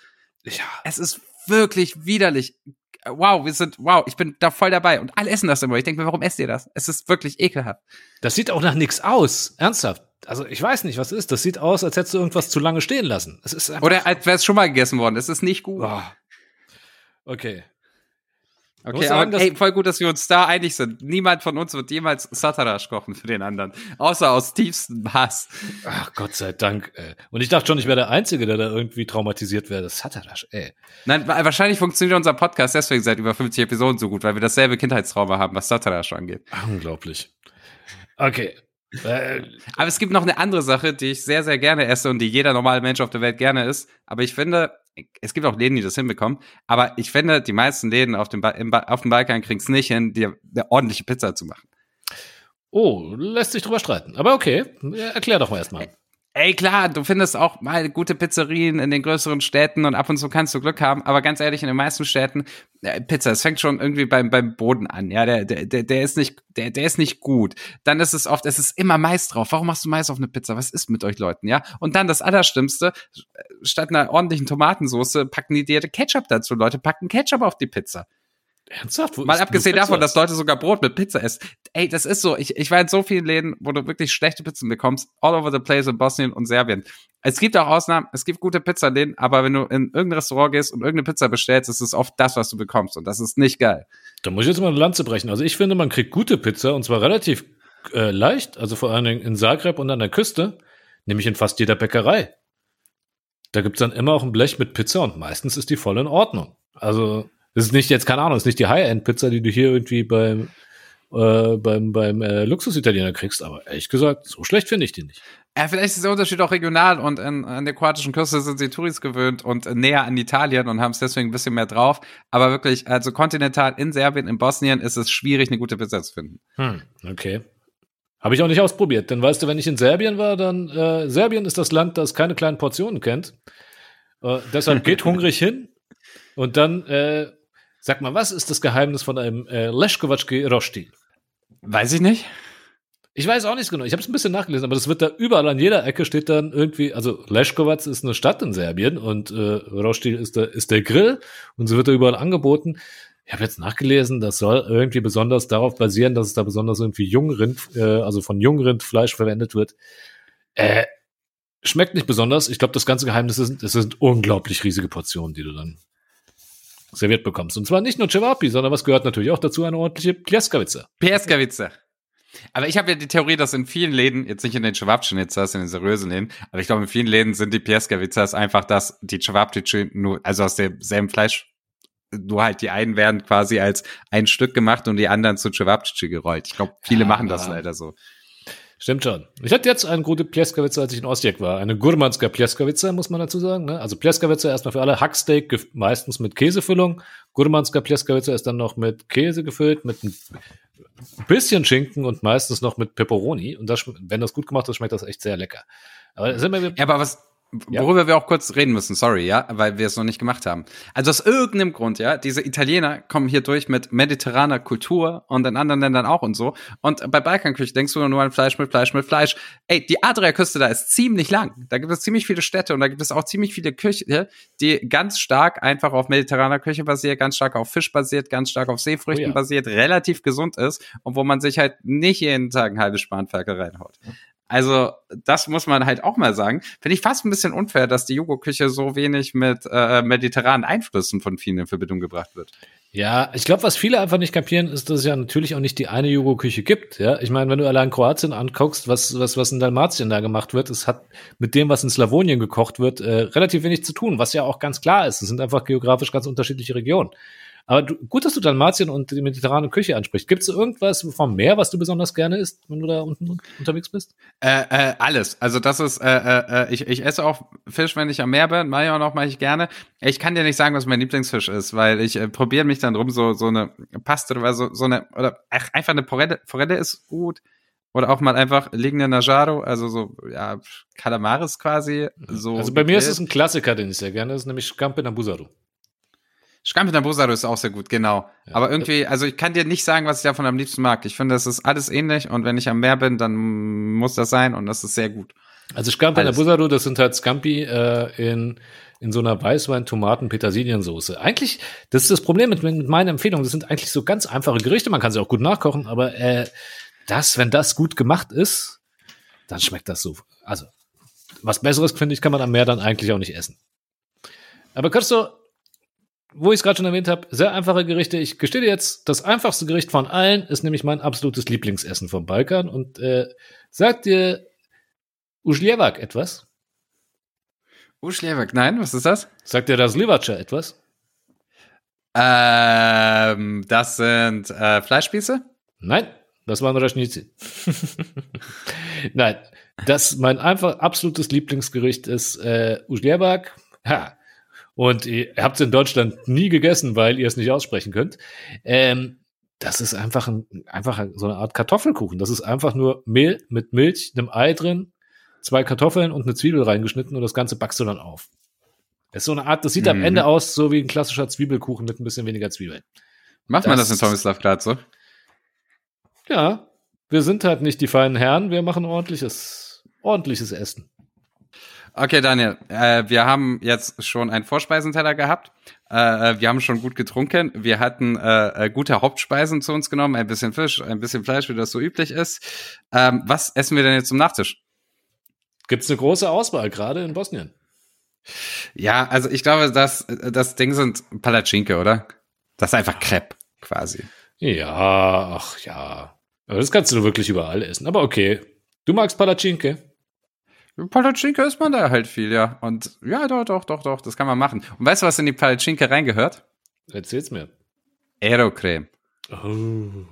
Ja. Es ist wirklich widerlich. Wow, wir sind, wow, ich bin da voll dabei. Und alle essen das immer. Ich denke mir, warum esst ihr das? Es ist wirklich ekelhaft. Das sieht auch nach nichts aus. Ernsthaft. Also ich weiß nicht, was ist. Das sieht aus, als hättest du irgendwas zu lange stehen lassen. Es ist Oder als wäre es schon mal gegessen worden. Es ist nicht gut. Boah. Okay. Okay, sagen, aber ey, voll gut, dass wir uns da einig sind. Niemand von uns wird jemals Satarash kochen für den anderen. Außer aus tiefstem Hass. Ach Gott sei Dank. Ey. Und ich dachte schon, ich wäre der Einzige, der da irgendwie traumatisiert wäre. Das, ey. Nein, wa- wahrscheinlich funktioniert unser Podcast deswegen seit über 50 Episoden so gut, weil wir dasselbe Kindheitstrauma haben, was Satarash angeht. Unglaublich. Okay. Äh, Aber es gibt noch eine andere Sache, die ich sehr, sehr gerne esse und die jeder normale Mensch auf der Welt gerne isst. Aber ich finde, es gibt auch Läden, die das hinbekommen. Aber ich finde, die meisten Läden auf dem, ba auf dem Balkan kriegen es nicht hin, dir eine ordentliche Pizza zu machen. oh, lässt sich drüber streiten. Aber okay, erklär doch mal erstmal. Ey, klar, du findest auch mal gute Pizzerien in den größeren Städten und ab und zu kannst du Glück haben, aber ganz ehrlich, in den meisten Städten, äh, Pizza, es fängt schon irgendwie beim, beim Boden an, ja, der, der, der, ist nicht, der, der ist nicht gut. Dann ist es oft, es ist immer Mais drauf. Warum machst du Mais auf eine Pizza? Was ist mit euch Leuten, ja? Und dann das Allerschlimmste, statt einer ordentlichen Tomatensauce packen die dir Ketchup dazu. Leute packen Ketchup auf die Pizza. Ernsthaft? Wo Mal abgesehen davon, dass Leute sogar Brot mit Pizza essen. Ey, das ist so. Ich, ich war in so vielen Läden, wo du wirklich schlechte Pizzen bekommst. All over the place in Bosnien und Serbien. Es gibt auch Ausnahmen. Es gibt gute Pizzaläden, aber wenn du in irgendein Restaurant gehst und irgendeine Pizza bestellst, ist es oft das, was du bekommst. Und das ist nicht geil. Da muss ich jetzt mal eine Lanze brechen. Also ich finde, man kriegt gute Pizza und zwar relativ äh, leicht, also vor allen Dingen in Zagreb und an der Küste, nämlich in fast jeder Bäckerei. Da gibt's dann immer auch ein Blech mit Pizza und meistens ist die voll in Ordnung. Also es ist nicht jetzt, keine Ahnung, es ist nicht die High-End-Pizza, die du hier irgendwie beim, äh, beim, beim äh, Luxus-Italiener kriegst, aber ehrlich gesagt, so schlecht finde ich die nicht. Ja, vielleicht ist der Unterschied auch regional und in, an der kroatischen Küste sind sie Touris gewöhnt und äh, näher an Italien und haben es deswegen ein bisschen mehr drauf. Aber wirklich, also kontinental in Serbien, in Bosnien ist es schwierig, eine gute Pizza zu finden. Hm, okay. Habe ich auch nicht ausprobiert, denn weißt du, wenn ich in Serbien war, dann äh, Serbien ist das Land, das keine kleinen Portionen kennt. Äh, deshalb geht hungrig hin und dann äh, sag mal, was ist das Geheimnis von einem äh, Leszkovački Rosti? Weiß ich nicht. Ich weiß auch nicht genau. Ich habe es ein bisschen nachgelesen, aber das wird da überall an jeder Ecke steht dann irgendwie. Also Leszkovac ist eine Stadt in Serbien und äh, Rosti ist der ist der Grill und so wird da überall angeboten. Ich habe jetzt nachgelesen, das soll irgendwie besonders darauf basieren, dass es da besonders irgendwie Jungrind, äh, also von Jungrindfleisch verwendet wird. Äh, schmeckt nicht besonders. Ich glaube, das ganze Geheimnis ist, es sind unglaublich riesige Portionen, die du dann serviert bekommst. Und zwar nicht nur Cevapi, sondern was gehört natürlich auch dazu, eine ordentliche Pljeskavica. Pieskavice. Aber ich habe ja die Theorie, dass in vielen Läden, jetzt nicht in den Cevapcinicas, in den seriösen Läden, aber ich glaube, in vielen Läden sind die Pieskavicas einfach, dass die Cevapcici nur, also aus demselben Fleisch, nur halt die einen werden quasi als ein Stück gemacht und die anderen zu Cevapcici gerollt. Ich glaube, viele Ja, machen das leider so. Stimmt schon. Ich hatte jetzt eine gute Pljeskavica, als ich in Osijek war. Eine Gurmanska Pljeskavica, muss man dazu sagen. Ne? Also Pljeskavica erstmal für alle Hacksteak, meistens mit Käsefüllung. Gurmanska Pljeskavica ist dann noch mit Käse gefüllt, mit ein bisschen Schinken und meistens noch mit Pepperoni. Und das, wenn das gut gemacht ist, schmeckt das echt sehr lecker. Aber sind wir, Ja, aber was, Ja. worüber wir auch kurz reden müssen, sorry, ja, weil wir es noch nicht gemacht haben. Also aus irgendeinem Grund, ja, diese Italiener kommen hier durch mit mediterraner Kultur und in anderen Ländern auch und so. Und bei Balkanküche denkst du nur an Fleisch mit Fleisch mit Fleisch. Ey, die Adriaküste da ist ziemlich lang. Da gibt es ziemlich viele Städte und da gibt es auch ziemlich viele Küche, die ganz stark einfach auf mediterraner Küche basiert, ganz stark auf Fisch basiert, ganz stark auf Seefrüchten Oh ja. basiert, relativ gesund ist und wo man sich halt nicht jeden Tag ein halbes Spanferkel reinhaut. Also, das muss man halt auch mal sagen. Finde ich fast ein bisschen unfair, dass die Jugo-Küche so wenig mit äh, mediterranen Einflüssen von vielen in Verbindung gebracht wird. Ja, ich glaube, was viele einfach nicht kapieren, ist, dass es ja natürlich auch nicht die eine Jugo-Küche gibt. Ja, ich meine, wenn du allein Kroatien anguckst, was, was, was in Dalmatien da gemacht wird, es hat mit dem, was in Slawonien gekocht wird, äh, relativ wenig zu tun, was ja auch ganz klar ist. Es sind einfach geografisch ganz unterschiedliche Regionen. Aber du, gut, dass du Dalmatien und die mediterrane Küche ansprichst. Gibt es irgendwas vom Meer, was du besonders gerne isst, wenn du da unten unterwegs bist? Äh, äh, alles. Also das ist, äh, äh, ich, ich esse auch Fisch, wenn ich am Meer bin. Mache ich auch noch, mache ich gerne. Ich kann dir nicht sagen, was mein Lieblingsfisch ist, weil ich äh, probiere mich dann drum, so, so eine Paste oder so, so eine, oder ach, einfach eine Forelle, Forelle ist gut. Oder auch mal einfach liegende Najaro, also so, ja, Kalamaris quasi. So also bei mir ist es ein Klassiker, den ich sehr gerne, das ist nämlich Scampi Nabusaru. Scampi Nabusaro ist auch sehr gut, genau. Ja. Aber irgendwie, also ich kann dir nicht sagen, was ich davon am liebsten mag. Ich finde, das ist alles ähnlich und wenn ich am Meer bin, dann muss das sein und das ist sehr gut. Also Scampi. Nabusaru, das sind halt Scampi äh, in, in so einer Weißwein-Tomaten-Petersiliensoße. Eigentlich, das ist das Problem mit, mit meiner Empfehlung, das sind eigentlich so ganz einfache Gerichte, man kann sie auch gut nachkochen, aber äh, das, wenn das gut gemacht ist, dann schmeckt das so. Also, was Besseres, finde ich, kann man am Meer dann eigentlich auch nicht essen. Aber Christo, wo ich es gerade schon erwähnt habe, sehr einfache Gerichte. Ich gestehe dir jetzt, das einfachste Gericht von allen ist nämlich mein absolutes Lieblingsessen vom Balkan. Und äh, sagt dir Uschljevak etwas? Uschlewek, nein, was ist das? Sagt dir das Livaca etwas? Ähm, das sind äh, Fleischspieße? Nein, das waren Raschnizi. Nein, das mein einfach absolutes Lieblingsgericht ist äh, Uschljevak. Ha. Und ihr habt es in Deutschland nie gegessen, weil ihr es nicht aussprechen könnt. Ähm, das ist einfach, ein, einfach so eine Art Kartoffelkuchen. Das ist einfach nur Mehl mit Milch, einem Ei drin, zwei Kartoffeln und eine Zwiebel reingeschnitten und das Ganze backst du dann auf. Das ist so eine Art, das sieht am Ende aus so wie ein klassischer Zwiebelkuchen mit ein bisschen weniger Zwiebeln. Macht man Das- das in Tomislav gerade so? Ja, wir sind halt nicht die feinen Herren, wir machen ordentliches, ordentliches Essen. Okay, Daniel, äh, wir haben jetzt schon einen Vorspeisenteller gehabt. Äh, äh, wir haben schon gut getrunken. Wir hatten äh, äh, gute Hauptspeisen zu uns genommen, ein bisschen Fisch, ein bisschen Fleisch, wie das so üblich ist. Ähm, was essen wir denn jetzt zum Nachtisch? Gibt's eine große Auswahl, gerade in Bosnien. Ja, also ich glaube, das, das Ding sind Palatschinke, oder? Das ist einfach Crepe, quasi. Ja, ach ja. Aber das kannst du wirklich überall essen. Aber okay. Du magst Palatschinke? Palatschinke isst man da halt viel, ja. Und ja, doch, doch, doch, doch, das kann man machen. Und weißt du, was in die Palatschinke reingehört? Erzähl's mir. Aerocreme. Oh,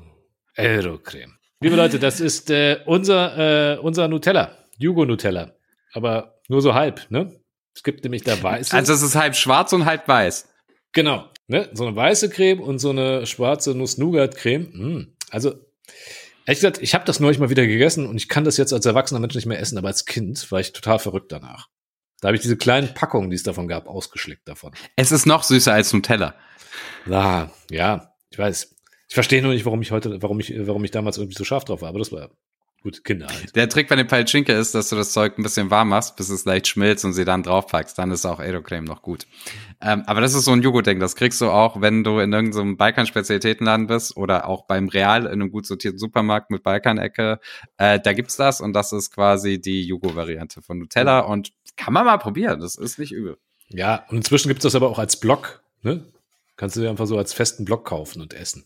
Aerocreme. Liebe Leute, das ist äh, unser, äh, unser Nutella. Jugo Nutella. Aber nur so halb, ne? Es gibt nämlich da weiße. Also es ist halb schwarz und halb weiß. Genau, ne? So eine weiße Creme und so eine schwarze Nuss-Nougat-Creme. Mm. Also, ehrlich gesagt, ich habe das neulich mal wieder gegessen und ich kann das jetzt als erwachsener Mensch nicht mehr essen, aber als Kind war ich total verrückt danach. Da habe ich diese kleinen Packungen, die es davon gab, ausgeschleckt davon. Es ist noch süßer als Nutella. Ah, ja, ich weiß. Ich verstehe nur nicht, warum ich heute, warum ich, warum ich damals irgendwie so scharf drauf war, aber das war gut, Kinder halt. Der Trick bei den Palatschinke ist, dass du das Zeug ein bisschen warm machst, bis es leicht schmilzt und sie dann draufpackst. Dann ist auch Aerocreme noch gut. Ähm, aber das ist so ein Joghurt-Ding. Das kriegst du auch, wenn du in irgendeinem Balkan-Spezialitätenladen bist oder auch beim Real in einem gut sortierten Supermarkt mit Balkan-Ecke. Äh, da gibt's das und das ist quasi die Jugo-Variante von Nutella und kann man mal probieren. Das ist nicht übel. Ja, und inzwischen gibt es das aber auch als Block, ne? Kannst du dir einfach so als festen Block kaufen und essen.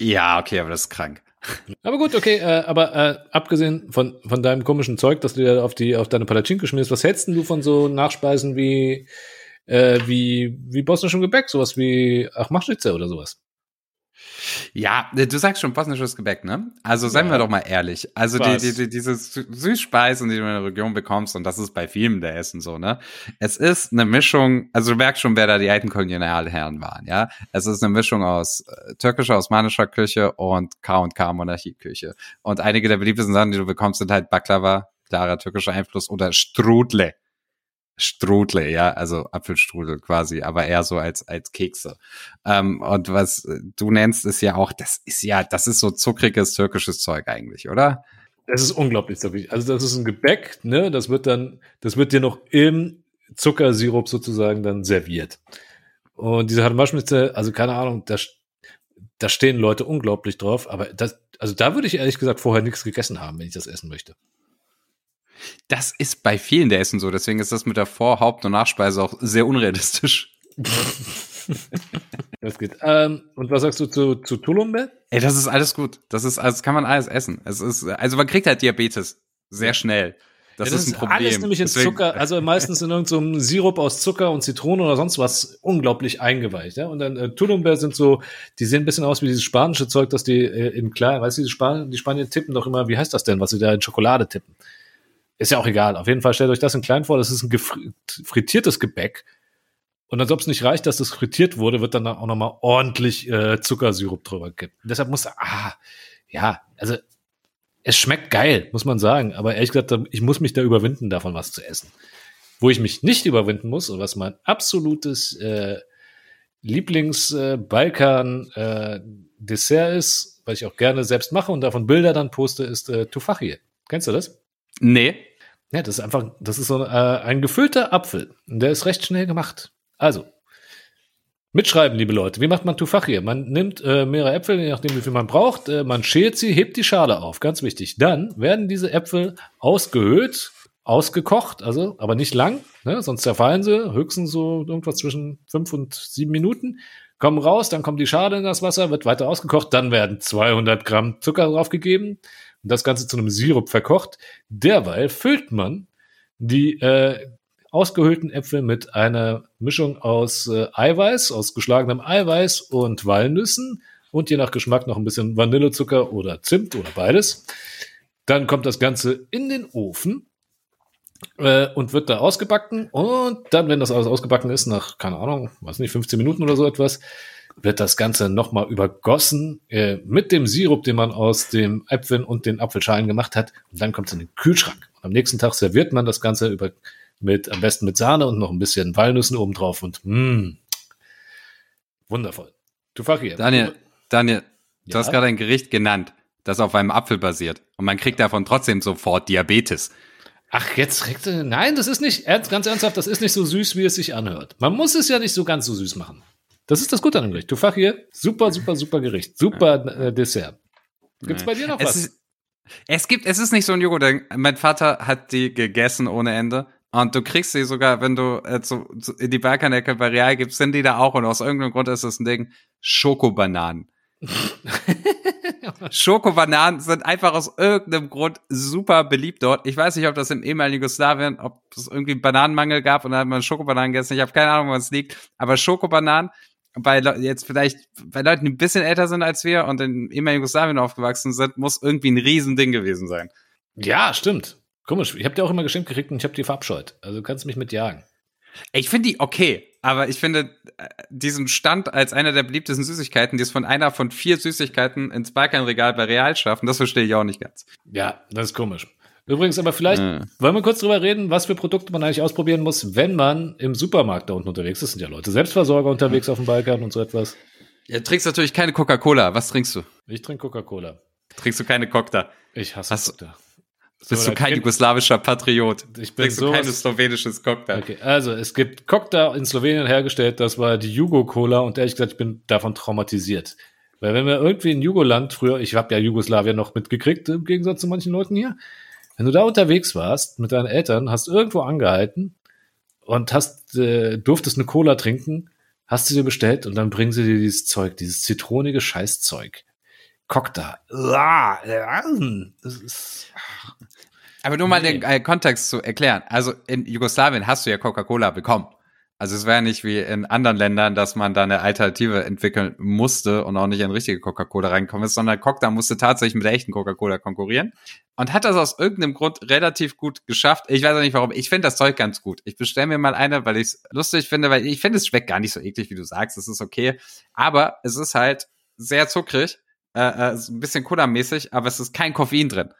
Ja, okay, aber das ist krank. Aber gut, okay, äh, aber äh, abgesehen von, von deinem komischen Zeug, das du dir auf die auf deine Palatschinke schmierst, was hältst du von so Nachspeisen wie äh, wie wie bosnischem Gebäck, sowas wie Achmachschnitzer oder sowas? Ja, du sagst schon bosnisches Gebäck, ne? Also seien Ja. wir doch mal ehrlich. Also die, die, die, diese Sü- Süßspeisen, die du in der Region bekommst, und das ist bei vielen der Essen so, ne? Es ist eine Mischung, also du merkst schon, wer da die alten Kolonialherren waren, ja? Es ist eine Mischung aus äh, türkischer, osmanischer Küche und K&K Monarchieküche. Und einige der beliebtesten Sachen, die du bekommst, sind halt Baklava, klarer türkischer Einfluss, oder Strudle. Strudle, ja, also Apfelstrudel quasi, aber eher so als als Kekse. Ähm, und was äh, du nennst, ist ja auch, das ist ja, das ist so zuckriges türkisches Zeug eigentlich, oder? Das ist unglaublich zuckrig. Also das ist ein Gebäck, ne? Das wird dann, das wird dir noch im Zuckersirup sozusagen dann serviert. Und diese Hartmaschmitze, also keine Ahnung, da, da stehen Leute unglaublich drauf, aber das, also da würde ich ehrlich gesagt vorher nichts gegessen haben, wenn ich das essen möchte. Das ist bei vielen der Essen so, deswegen ist das mit der Vor-, Haupt- und Nachspeise auch sehr unrealistisch. Das geht. Ähm, und was sagst du zu, zu Tulumbe? Ey, das ist alles gut. Das ist, also das kann man alles essen. Es ist, also man kriegt halt Diabetes sehr schnell. Das, Ja, ist ein Problem. Alles nämlich in Deswegen- Zucker, also meistens in irgendeinem Sirup aus Zucker und Zitrone oder sonst was unglaublich eingeweicht. Ja? Und dann äh, Tulumbe sind so, die sehen ein bisschen aus wie dieses spanische Zeug, das die äh, in klein, weißt du, die, Span die Spanier tippen doch immer, wie heißt das denn, was sie da in Schokolade tippen? Ist ja auch egal. Auf jeden Fall stellt euch das in klein vor, das ist ein frittiertes Gebäck. Und als ob es nicht reicht, dass das frittiert wurde, wird dann auch nochmal ordentlich äh, Zuckersirup drüber gekippt. Deshalb muss, ah, ja, also es schmeckt geil, muss man sagen. Aber ehrlich gesagt, ich muss mich da überwinden, davon was zu essen. Wo ich mich nicht überwinden muss und was mein absolutes äh, Lieblings-Balkan-Dessert ist, was ich auch gerne selbst mache und davon Bilder dann poste, ist äh, Tufachie. Kennst du das? Nee. Ja, das ist einfach, das ist so äh, ein gefüllter Apfel. Und der ist recht schnell gemacht. Also, mitschreiben, liebe Leute. Wie macht man Tufachie? Man nimmt äh, mehrere Äpfel, je nachdem, wie viel man braucht. Äh, man schält sie, hebt die Schale auf. Ganz wichtig. Dann werden diese Äpfel ausgehöhlt, ausgekocht, also, aber nicht lang, ne? sonst zerfallen sie. Höchstens so irgendwas zwischen fünf und sieben Minuten. Kommen raus, dann kommt die Schale in das Wasser, wird weiter ausgekocht. Dann werden 200 Gramm Zucker draufgegeben und das Ganze zu einem Sirup verkocht. Derweil füllt man die äh, ausgehöhlten Äpfel mit einer Mischung aus äh, Eiweiß, aus geschlagenem Eiweiß und Walnüssen und je nach Geschmack noch ein bisschen Vanillezucker oder Zimt oder beides. Dann kommt das Ganze in den Ofen äh, und wird da ausgebacken. Und dann, wenn das alles ausgebacken ist, nach, keine Ahnung, weiß nicht, 15 Minuten oder so etwas, wird das Ganze nochmal übergossen äh, mit dem Sirup, den man aus dem Äpfeln und den Apfelschalen gemacht hat. Und dann kommt es in den Kühlschrank. Und am nächsten Tag serviert man das Ganze über, mit, am besten mit Sahne und noch ein bisschen Walnüssen obendrauf. Und mh, wundervoll. Du Fakir. Daniel, Daniel, du Ja? hast gerade ein Gericht genannt, das auf einem Apfel basiert. Und man kriegt davon trotzdem sofort Diabetes. Ach, jetzt regt er. Nein, das ist nicht, ganz ernsthaft, das ist nicht so süß, wie es sich anhört. Man muss es ja nicht so ganz so süß machen. Das ist das Gute an dem Gericht. Du Fakir, super, super, super Gericht. Super äh, Dessert. Gibt's bei dir noch Es was? ist, es gibt, es ist nicht so ein Joghurt. Mein Vater hat die gegessen ohne Ende. Und du kriegst sie sogar, wenn du äh, so, so in die Balkanecke bei Real gibst, sind die da auch. Und aus irgendeinem Grund ist das ein Ding. Schokobananen. Schokobananen sind einfach aus irgendeinem Grund super beliebt dort. Ich weiß nicht, ob das im ehemaligen Jugoslawien, ob es irgendwie einen Bananenmangel gab und dann hat man Schokobananen gegessen. Ich habe keine Ahnung, was es liegt. Aber Schokobananen bei Le- jetzt vielleicht bei Leuten, die ein bisschen älter sind als wir und in ehemaligen Jugoslawien aufgewachsen sind, muss irgendwie ein Riesending gewesen sein. ja, stimmt. Komisch. Ich habe dir auch immer geschenkt gekriegt und ich habe die verabscheut. Also du kannst mich mit jagen. Ich finde die okay, aber ich finde äh, diesen Stand als einer der beliebtesten Süßigkeiten, die es von einer von vier Süßigkeiten ins Balkanregal bei Real schaffen, das verstehe ich auch nicht ganz. Ja, das ist komisch. Übrigens, aber vielleicht Ja. wollen wir kurz drüber reden, was für Produkte man eigentlich ausprobieren muss, wenn man im Supermarkt da unten unterwegs ist. Das sind ja Leute Selbstversorger unterwegs auf dem Balkan und so etwas. Ja, trinkst natürlich keine Coca-Cola. Was trinkst du? Ich trinke Coca-Cola. Trinkst du keine Cocktail? Ich hasse Hast Cocktail. Bist So, du kein Kind- jugoslawischer Patriot? Ich bin Trinkst du sowas- kein slowenisches Cocktail? Okay, also es gibt Cocktail in Slowenien hergestellt, das war die Jugo-Cola und ehrlich gesagt, ich bin davon traumatisiert. Weil wenn wir irgendwie in Jugoland früher, ich habe ja Jugoslawien noch mitgekriegt, im Gegensatz zu manchen Leuten hier, wenn du da unterwegs warst mit deinen Eltern, hast irgendwo angehalten und hast, äh, durftest eine Cola trinken, hast du dir bestellt und dann bringen sie dir dieses Zeug, dieses zitronige Scheißzeug. Cocktail. Das ist, Aber nur mal den äh, Kontext zu erklären. Also in Jugoslawien hast du ja Coca-Cola bekommen. Also es wäre nicht wie in anderen Ländern, dass man da eine Alternative entwickeln musste und auch nicht in richtige Coca-Cola reinkommen ist, sondern Cocktail musste tatsächlich mit der echten Coca-Cola konkurrieren und hat das aus irgendeinem Grund relativ gut geschafft. Ich weiß auch nicht warum. Ich finde das Zeug ganz gut. Ich bestelle mir mal eine, weil ich es lustig finde, weil ich finde, es schmeckt gar nicht so eklig, wie du sagst. Es ist okay. Aber es ist halt sehr zuckrig, äh, äh, ein bisschen Cola-mäßig, aber es ist kein Koffein drin.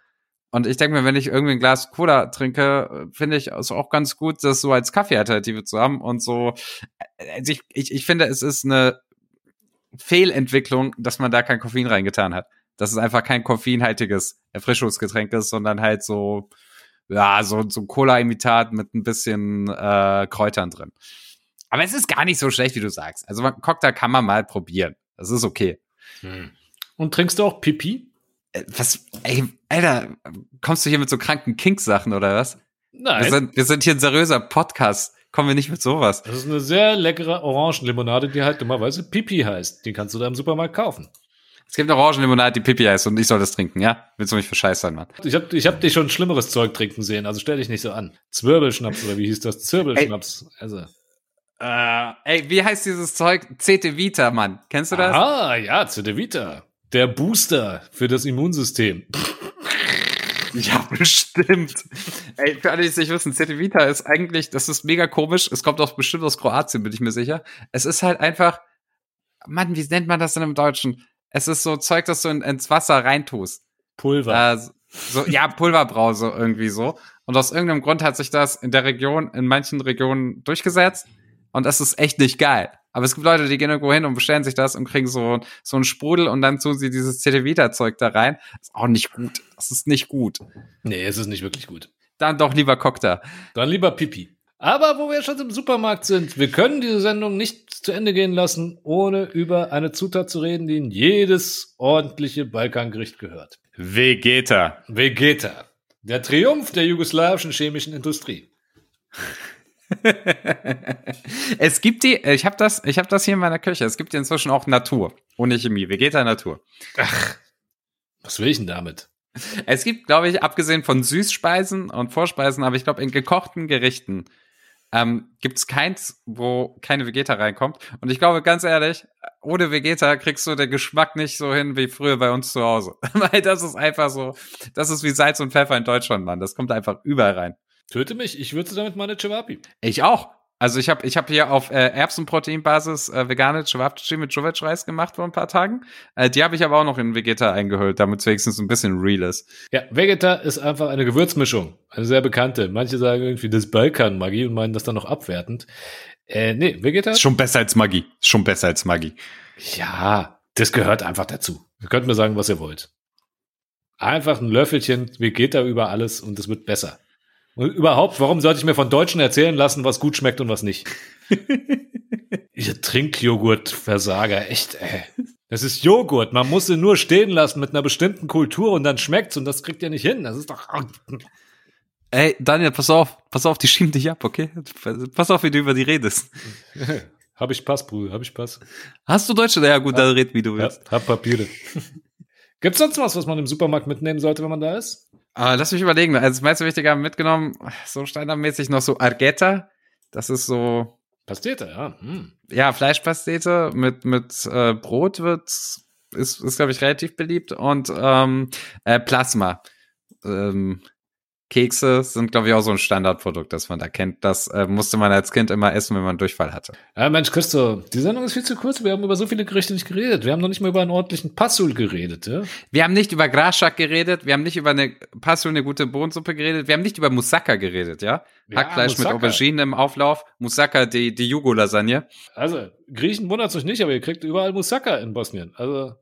Und ich denke mir, wenn ich irgendwie ein Glas Cola trinke, äh, finde ich es auch ganz gut, das so als Kaffeealternative zu haben und so. Also ich, ich, ich finde, es ist eine Fehlentwicklung, dass man da kein Koffein reingetan hat. Dass es einfach kein koffeinhaltiges Erfrischungsgetränk ist, sondern halt so, ja, so, so Cola-Imitat mit ein bisschen äh, Kräutern drin. Aber es ist gar nicht so schlecht, wie du sagst. Also Cocktail kann man mal probieren. Das ist okay. und trinkst du auch Pipi? Äh, Was, ey, Alter, kommst du hier mit so kranken Kink-Sachen oder was? Nein. Wir sind, wir sind hier ein seriöser Podcast. Kommen wir nicht mit sowas. Das ist eine sehr leckere Orangenlimonade, die halt dummerweise Pipi heißt. Die kannst du da im Supermarkt kaufen. Es gibt eine Orangenlimonade, die Pipi heißt und ich soll das trinken, ja? Willst du mich für Scheiß sein, Mann? Ich hab, ich hab dich schon schlimmeres Zeug trinken sehen, also stell dich nicht so an. Zwirbelschnaps oder wie hieß das? Zirbelschnaps. Also. Äh, ey, wie heißt dieses Zeug? CT Vita, Mann. Kennst du das? Ah, ja, Cedevita. Der Booster für das Immunsystem. Ja, bestimmt. Ey, für alle, die es nicht wissen, CT Vita ist eigentlich, das ist mega komisch. Es kommt auch bestimmt aus Kroatien, bin ich mir sicher. Es ist halt einfach, Mann, wie nennt man das denn im Deutschen? Es ist so Zeug, das du in, ins Wasser reintust. Pulver. Äh, so, ja, Pulverbrause irgendwie so. Und aus irgendeinem Grund hat sich das in der Region, in manchen Regionen durchgesetzt. Und das ist echt nicht geil. Aber es gibt Leute, die gehen irgendwo hin und bestellen sich das und kriegen so, so einen Sprudel und dann tun sie dieses CT-Vita-Zeug da rein. Ist auch nicht gut. Das ist nicht gut. nee, es ist nicht wirklich gut. Dann doch lieber Cocktail. Dann lieber Pipi. Aber wo wir schon im Supermarkt sind, wir können diese Sendung nicht zu Ende gehen lassen, ohne über eine Zutat zu reden, die in jedes ordentliche Balkangericht gehört. Vegeta. Vegeta. Der Triumph der jugoslawischen chemischen Industrie. es gibt die, ich habe das, ich habe das hier in meiner Küche. Es gibt inzwischen auch Natur. Ohne Chemie. Vegeta Natur. Was will ich denn damit? Es gibt, glaube ich, abgesehen von Süßspeisen und Vorspeisen, aber ich glaube, in gekochten Gerichten ähm, gibt es keins, wo keine Vegeta reinkommt. Und ich glaube, ganz ehrlich, ohne Vegeta kriegst du den Geschmack nicht so hin wie früher bei uns zu Hause. Weil das ist einfach so, das ist wie Salz und Pfeffer in Deutschland, Mann. Das kommt einfach überall rein. Töte mich, ich würze damit meine Chewapi. Ich auch. Also ich habe ich hab hier auf äh, Erbsenproteinbasis äh, vegane Cevapcici mit Jovic-Reis gemacht vor ein paar Tagen. Äh, die habe ich aber auch noch in Vegeta eingehüllt, damit es wenigstens ein bisschen real ist. Ja, Vegeta ist einfach eine Gewürzmischung. Eine sehr bekannte. Manche sagen irgendwie das Balkan-Magie und meinen das dann noch abwertend. Äh, nee, Vegeta? Ist schon besser als Maggi. Ist schon besser als Maggi. Ja, das gehört einfach dazu. Ihr könnt mir sagen, was ihr wollt. Einfach ein Löffelchen Vegeta über alles und es wird besser. Und überhaupt, warum sollte ich mir von Deutschen erzählen lassen, was gut schmeckt und was nicht? Ihr Trinkjoghurt-Versager, echt, ey. Das ist Joghurt. Man muss ihn nur stehen lassen mit einer bestimmten Kultur und dann schmeckt's und das kriegt ihr nicht hin. Das ist doch. Ey, Daniel, pass auf, pass auf, die schieben dich ab, okay? Pass auf, wie du über die redest. hab ich Pass, Bruder, hab ich Pass. Hast du Deutsche? Ja, gut, dann red, wie du Ja, willst. hab Papiere. Gibt's sonst was, was man im Supermarkt mitnehmen sollte, wenn man da ist? Aber lass mich überlegen. Also, das meiste Wichtige haben mitgenommen, so standardmäßig noch so Argetta. Das ist so, Pastete, ja. Hm. ja, Fleischpastete mit, mit äh, Brot wird, ist, ist glaube ich, relativ beliebt. Und ähm, äh, Plasma. Ähm, Kekse sind, glaube ich, auch so ein Standardprodukt, das man da kennt. Das äh, musste man als Kind immer essen, wenn man Durchfall hatte. Ja, Mensch, Christo, die Sendung ist viel zu kurz. Wir haben über so viele Gerichte nicht geredet. Wir haben noch nicht mal über einen ordentlichen Passul geredet, ja? Wir haben nicht über Graschak geredet, wir haben nicht über eine Passion, eine gute Bohnensuppe geredet, wir haben nicht über Moussaka geredet, ja? Ja, Hackfleisch mit Moussaka. Auberginen im Auflauf, Moussaka, die, die Jugo-Lasagne. Also, Griechen wundert euch nicht, aber ihr kriegt überall Moussaka in Bosnien. Also,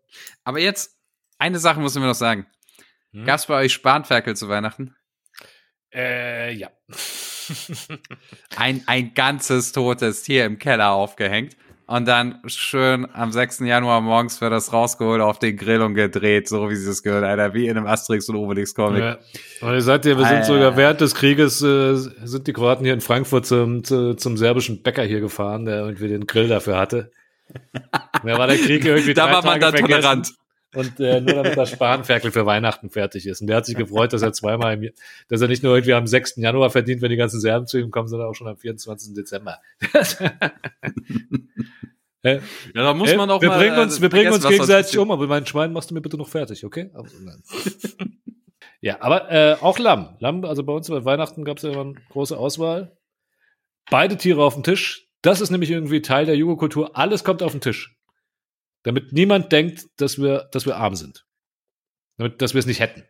Aber jetzt, eine Sache müssen wir noch sagen. Hm? Gab's bei euch Spanferkel zu Weihnachten? Äh, ja. Ein, ein ganzes totes Tier im Keller aufgehängt. Und dann schön am 6. Januar morgens wird das rausgeholt, auf den Grill und gedreht, so wie sie es gehört, Alter, wie in einem Asterix und Obelix Comic. ja. Und ihr seid ihr, wir sind sogar während des Krieges, äh, sind die Kroaten hier in Frankfurt zum, zu, zum serbischen Bäcker hier gefahren, der irgendwie den Grill dafür hatte. Da war der Krieg irgendwie Da war man dann vergessen. tolerant. Und äh, nur damit das Spanferkel für Weihnachten fertig ist. Und der hat sich gefreut, dass er zweimal im, Jahr- dass er nicht nur irgendwie am 6. Januar verdient, wenn die ganzen Serben zu ihm kommen, sondern auch schon am 24. Dezember. Äh, Ja, da muss äh, man auch wir mal, bringen äh, uns, wir bringen uns gegenseitig um, aber mein Schwein machst du mir bitte noch fertig, okay? Aber, nein. ja, aber äh, auch Lamm. Lamm, also bei uns bei Weihnachten gab es ja immer eine große Auswahl. Beide Tiere auf dem Tisch. Das ist nämlich irgendwie Teil der Jugokultur. Alles kommt auf den Tisch. Damit niemand denkt, dass wir, dass wir arm sind. Damit, dass wir es nicht hätten.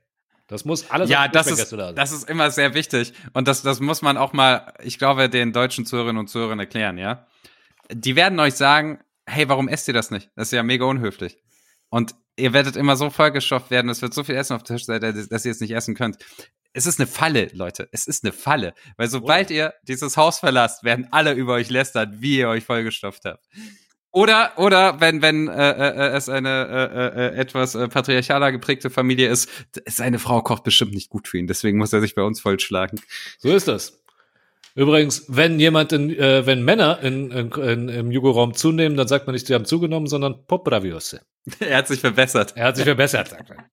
Das muss alles Ja, das ist, das ist immer sehr wichtig. Und das, das muss man auch mal, ich glaube, den deutschen Zuhörerinnen und Zuhörern erklären, ja. Die werden euch sagen, hey, warum esst ihr das nicht? Das ist ja mega unhöflich. Und ihr werdet immer so vollgestopft werden, es wird so viel Essen auf dem Tisch sein, dass dass ihr es nicht essen könnt. Es ist eine Falle, Leute. Es ist eine Falle. Weil sobald ihr dieses Haus verlasst, werden alle über euch lästern, wie ihr euch vollgestopft habt. Oder, oder wenn, wenn äh, äh, es eine äh, äh, etwas äh, patriarchaler geprägte Familie ist, seine Frau kocht bestimmt nicht gut für ihn, deswegen muss er sich bei uns vollschlagen. So ist das. Übrigens, wenn jemand in, äh, wenn Männer in, in, in, im Jugoraum zunehmen, dann sagt man nicht, sie haben zugenommen, sondern popraviose. er hat sich verbessert. Er hat sich verbessert, sagt man.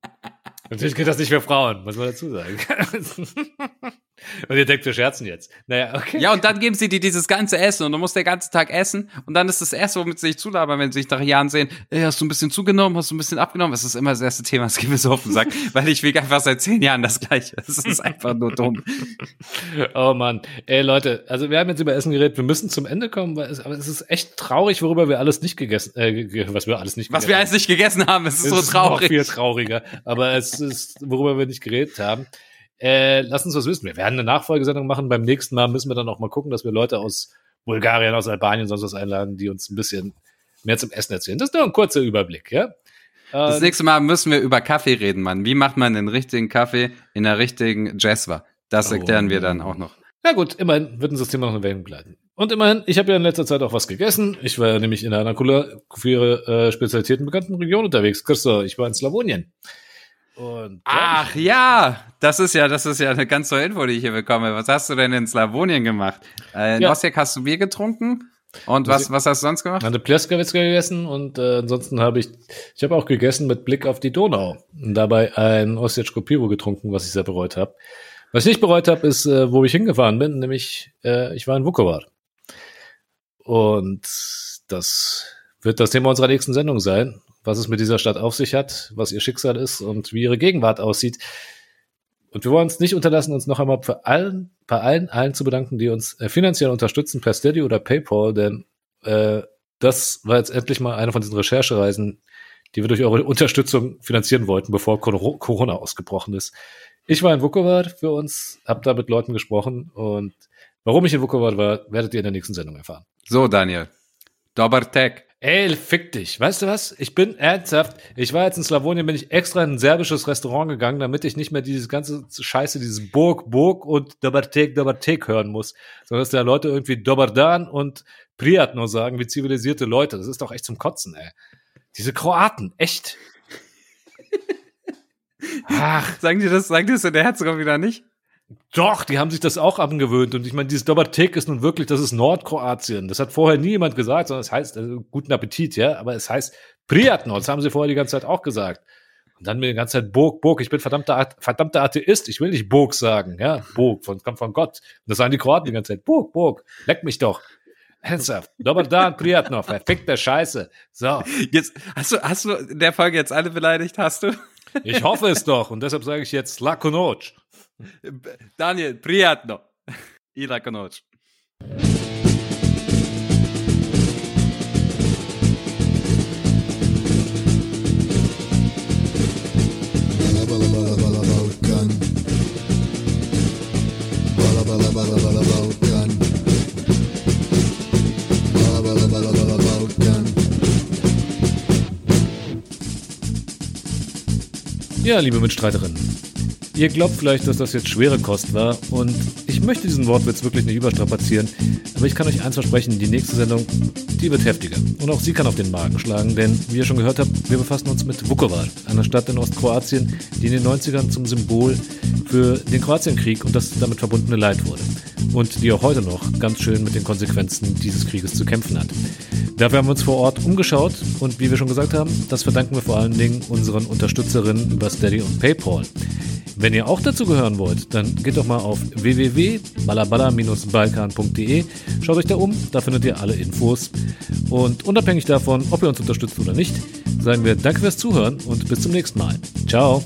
Natürlich geht das nicht für Frauen, muss man dazu sagen. Und ihr denkt, wir scherzen jetzt. Naja, okay. Ja, und dann geben sie dir dieses ganze Essen und du musst den ganzen Tag essen und dann ist das erste, womit sie sich zulabern, wenn sie sich nach Jahren sehen, ey, hast du ein bisschen zugenommen, hast du ein bisschen abgenommen? Das ist immer das erste Thema, das geht mir so auf den Sack, weil ich wiege einfach seit zehn Jahren das Gleiche. Das ist einfach nur dumm. Oh Mann. Ey, Leute, also wir haben jetzt über Essen geredet, wir müssen zum Ende kommen, weil es, aber es ist echt traurig, worüber wir alles nicht gegessen, äh, was wir alles nicht Was wir alles nicht gegessen haben, es ist so Es traurig. Noch viel trauriger. Aber es ist, worüber wir nicht geredet haben. Äh, lass uns was wissen. Wir werden eine Nachfolgesendung machen. Beim nächsten Mal müssen wir dann auch mal gucken, dass wir Leute aus Bulgarien, aus Albanien, sonst was einladen, die uns ein bisschen mehr zum Essen erzählen. Das ist nur ein kurzer Überblick, ja? Das Äh, nächste Mal müssen wir über Kaffee reden, Mann. Wie macht man den richtigen Kaffee in der richtigen Jeswa? Das Oh. erklären wir dann auch noch. Na gut, immerhin wird uns das Thema noch eine Weile begleiten. Und immerhin, ich habe ja in letzter Zeit auch was gegessen. Ich war ja nämlich in einer für ihre äh, Spezialitäten bekannten Region unterwegs. Christo, ich war in Slawonien. Und Ach ja, das ist ja, das ist ja eine ganz neue Info, die ich hier bekomme. Was hast du denn in Slawonien gemacht? Äh, in Ja. Osijek hast du Bier getrunken? Und was, was hast du sonst gemacht? eine Pleskawitz gegessen und äh, ansonsten habe ich, ich habe auch gegessen mit Blick auf die Donau und dabei ein Osjetschko Pivo getrunken, was ich sehr bereut habe. Was ich nicht bereut habe, ist, äh, wo ich hingefahren bin, nämlich äh, ich war in Vukovar. Und das wird das Thema unserer nächsten Sendung sein, was es mit dieser Stadt auf sich hat, was ihr Schicksal ist und wie ihre Gegenwart aussieht. Und wir wollen uns nicht unterlassen, uns noch einmal für allen, bei allen, allen zu bedanken, die uns äh, finanziell unterstützen per Steady oder PayPal, denn äh, das war jetzt endlich mal eine von diesen Recherchereisen, die wir durch eure Unterstützung finanzieren wollten, bevor Cor- Corona ausgebrochen ist. Ich war in Vukovar für uns, habe da mit Leuten gesprochen und warum ich in Vukovar war, werdet ihr in der nächsten Sendung erfahren. So, Daniel. Dober Tag. Ey, fick dich. Weißt du was? Ich bin ernsthaft. Ich war jetzt in Slawonien, bin ich extra in ein serbisches Restaurant gegangen, damit ich nicht mehr dieses ganze Scheiße, dieses Burg, Burg und Dobartek, Dobartek hören muss. Sondern dass da Leute irgendwie Dobardan und Prijatno sagen, wie zivilisierte Leute. Das ist doch echt zum Kotzen, ey. Diese Kroaten, echt. Ach, Sagen die das, sagen die das in der Herzegowina nicht? Doch, die haben sich das auch abgewöhnt. Und ich meine, dieses Dobartek ist nun wirklich, das ist Nordkroatien. Das hat vorher nie jemand gesagt, sondern es heißt, also, guten Appetit, ja, aber es heißt Prijatno. Das haben sie vorher die ganze Zeit auch gesagt. Und dann mir die ganze Zeit Burg, Burg. Ich bin verdammter, verdammter Atheist. Ich will nicht Burg sagen, ja, Burg, von, kommt von Gott. Und das sagen die Kroaten die ganze Zeit. Burg, Burg, leck mich doch. Ernsthaft. Dobardan, Prijatno, verfickte Scheiße. So. Jetzt, hast du, hast du in der Folge jetzt alle beleidigt? Hast du? Ich hoffe es doch. Und deshalb sage ich jetzt Lakonoc. Daniel, prijatno. I lako noć. Ja, liebe Mitstreiterinnen, ihr glaubt vielleicht, dass das jetzt schwere Kost war und ich möchte diesen Wortwitz wirklich nicht überstrapazieren, aber ich kann euch eins versprechen, die nächste Sendung, die wird heftiger und auch sie kann auf den Magen schlagen, denn wie ihr schon gehört habt, wir befassen uns mit Vukovar, einer Stadt in Ostkroatien, die in den 90ern zum Symbol für den Kroatienkrieg und das damit verbundene Leid wurde und die auch heute noch ganz schön mit den Konsequenzen dieses Krieges zu kämpfen hat. Dafür haben wir uns vor Ort umgeschaut und wie wir schon gesagt haben, das verdanken wir vor allen Dingen unseren Unterstützerinnen über Steady und PayPal. Wenn ihr auch dazu gehören wollt, dann geht doch mal auf www.balabala-balkan.de, schaut euch da um, da findet ihr alle Infos. Und unabhängig davon, ob ihr uns unterstützt oder nicht, sagen wir Danke fürs Zuhören und bis zum nächsten Mal. Ciao!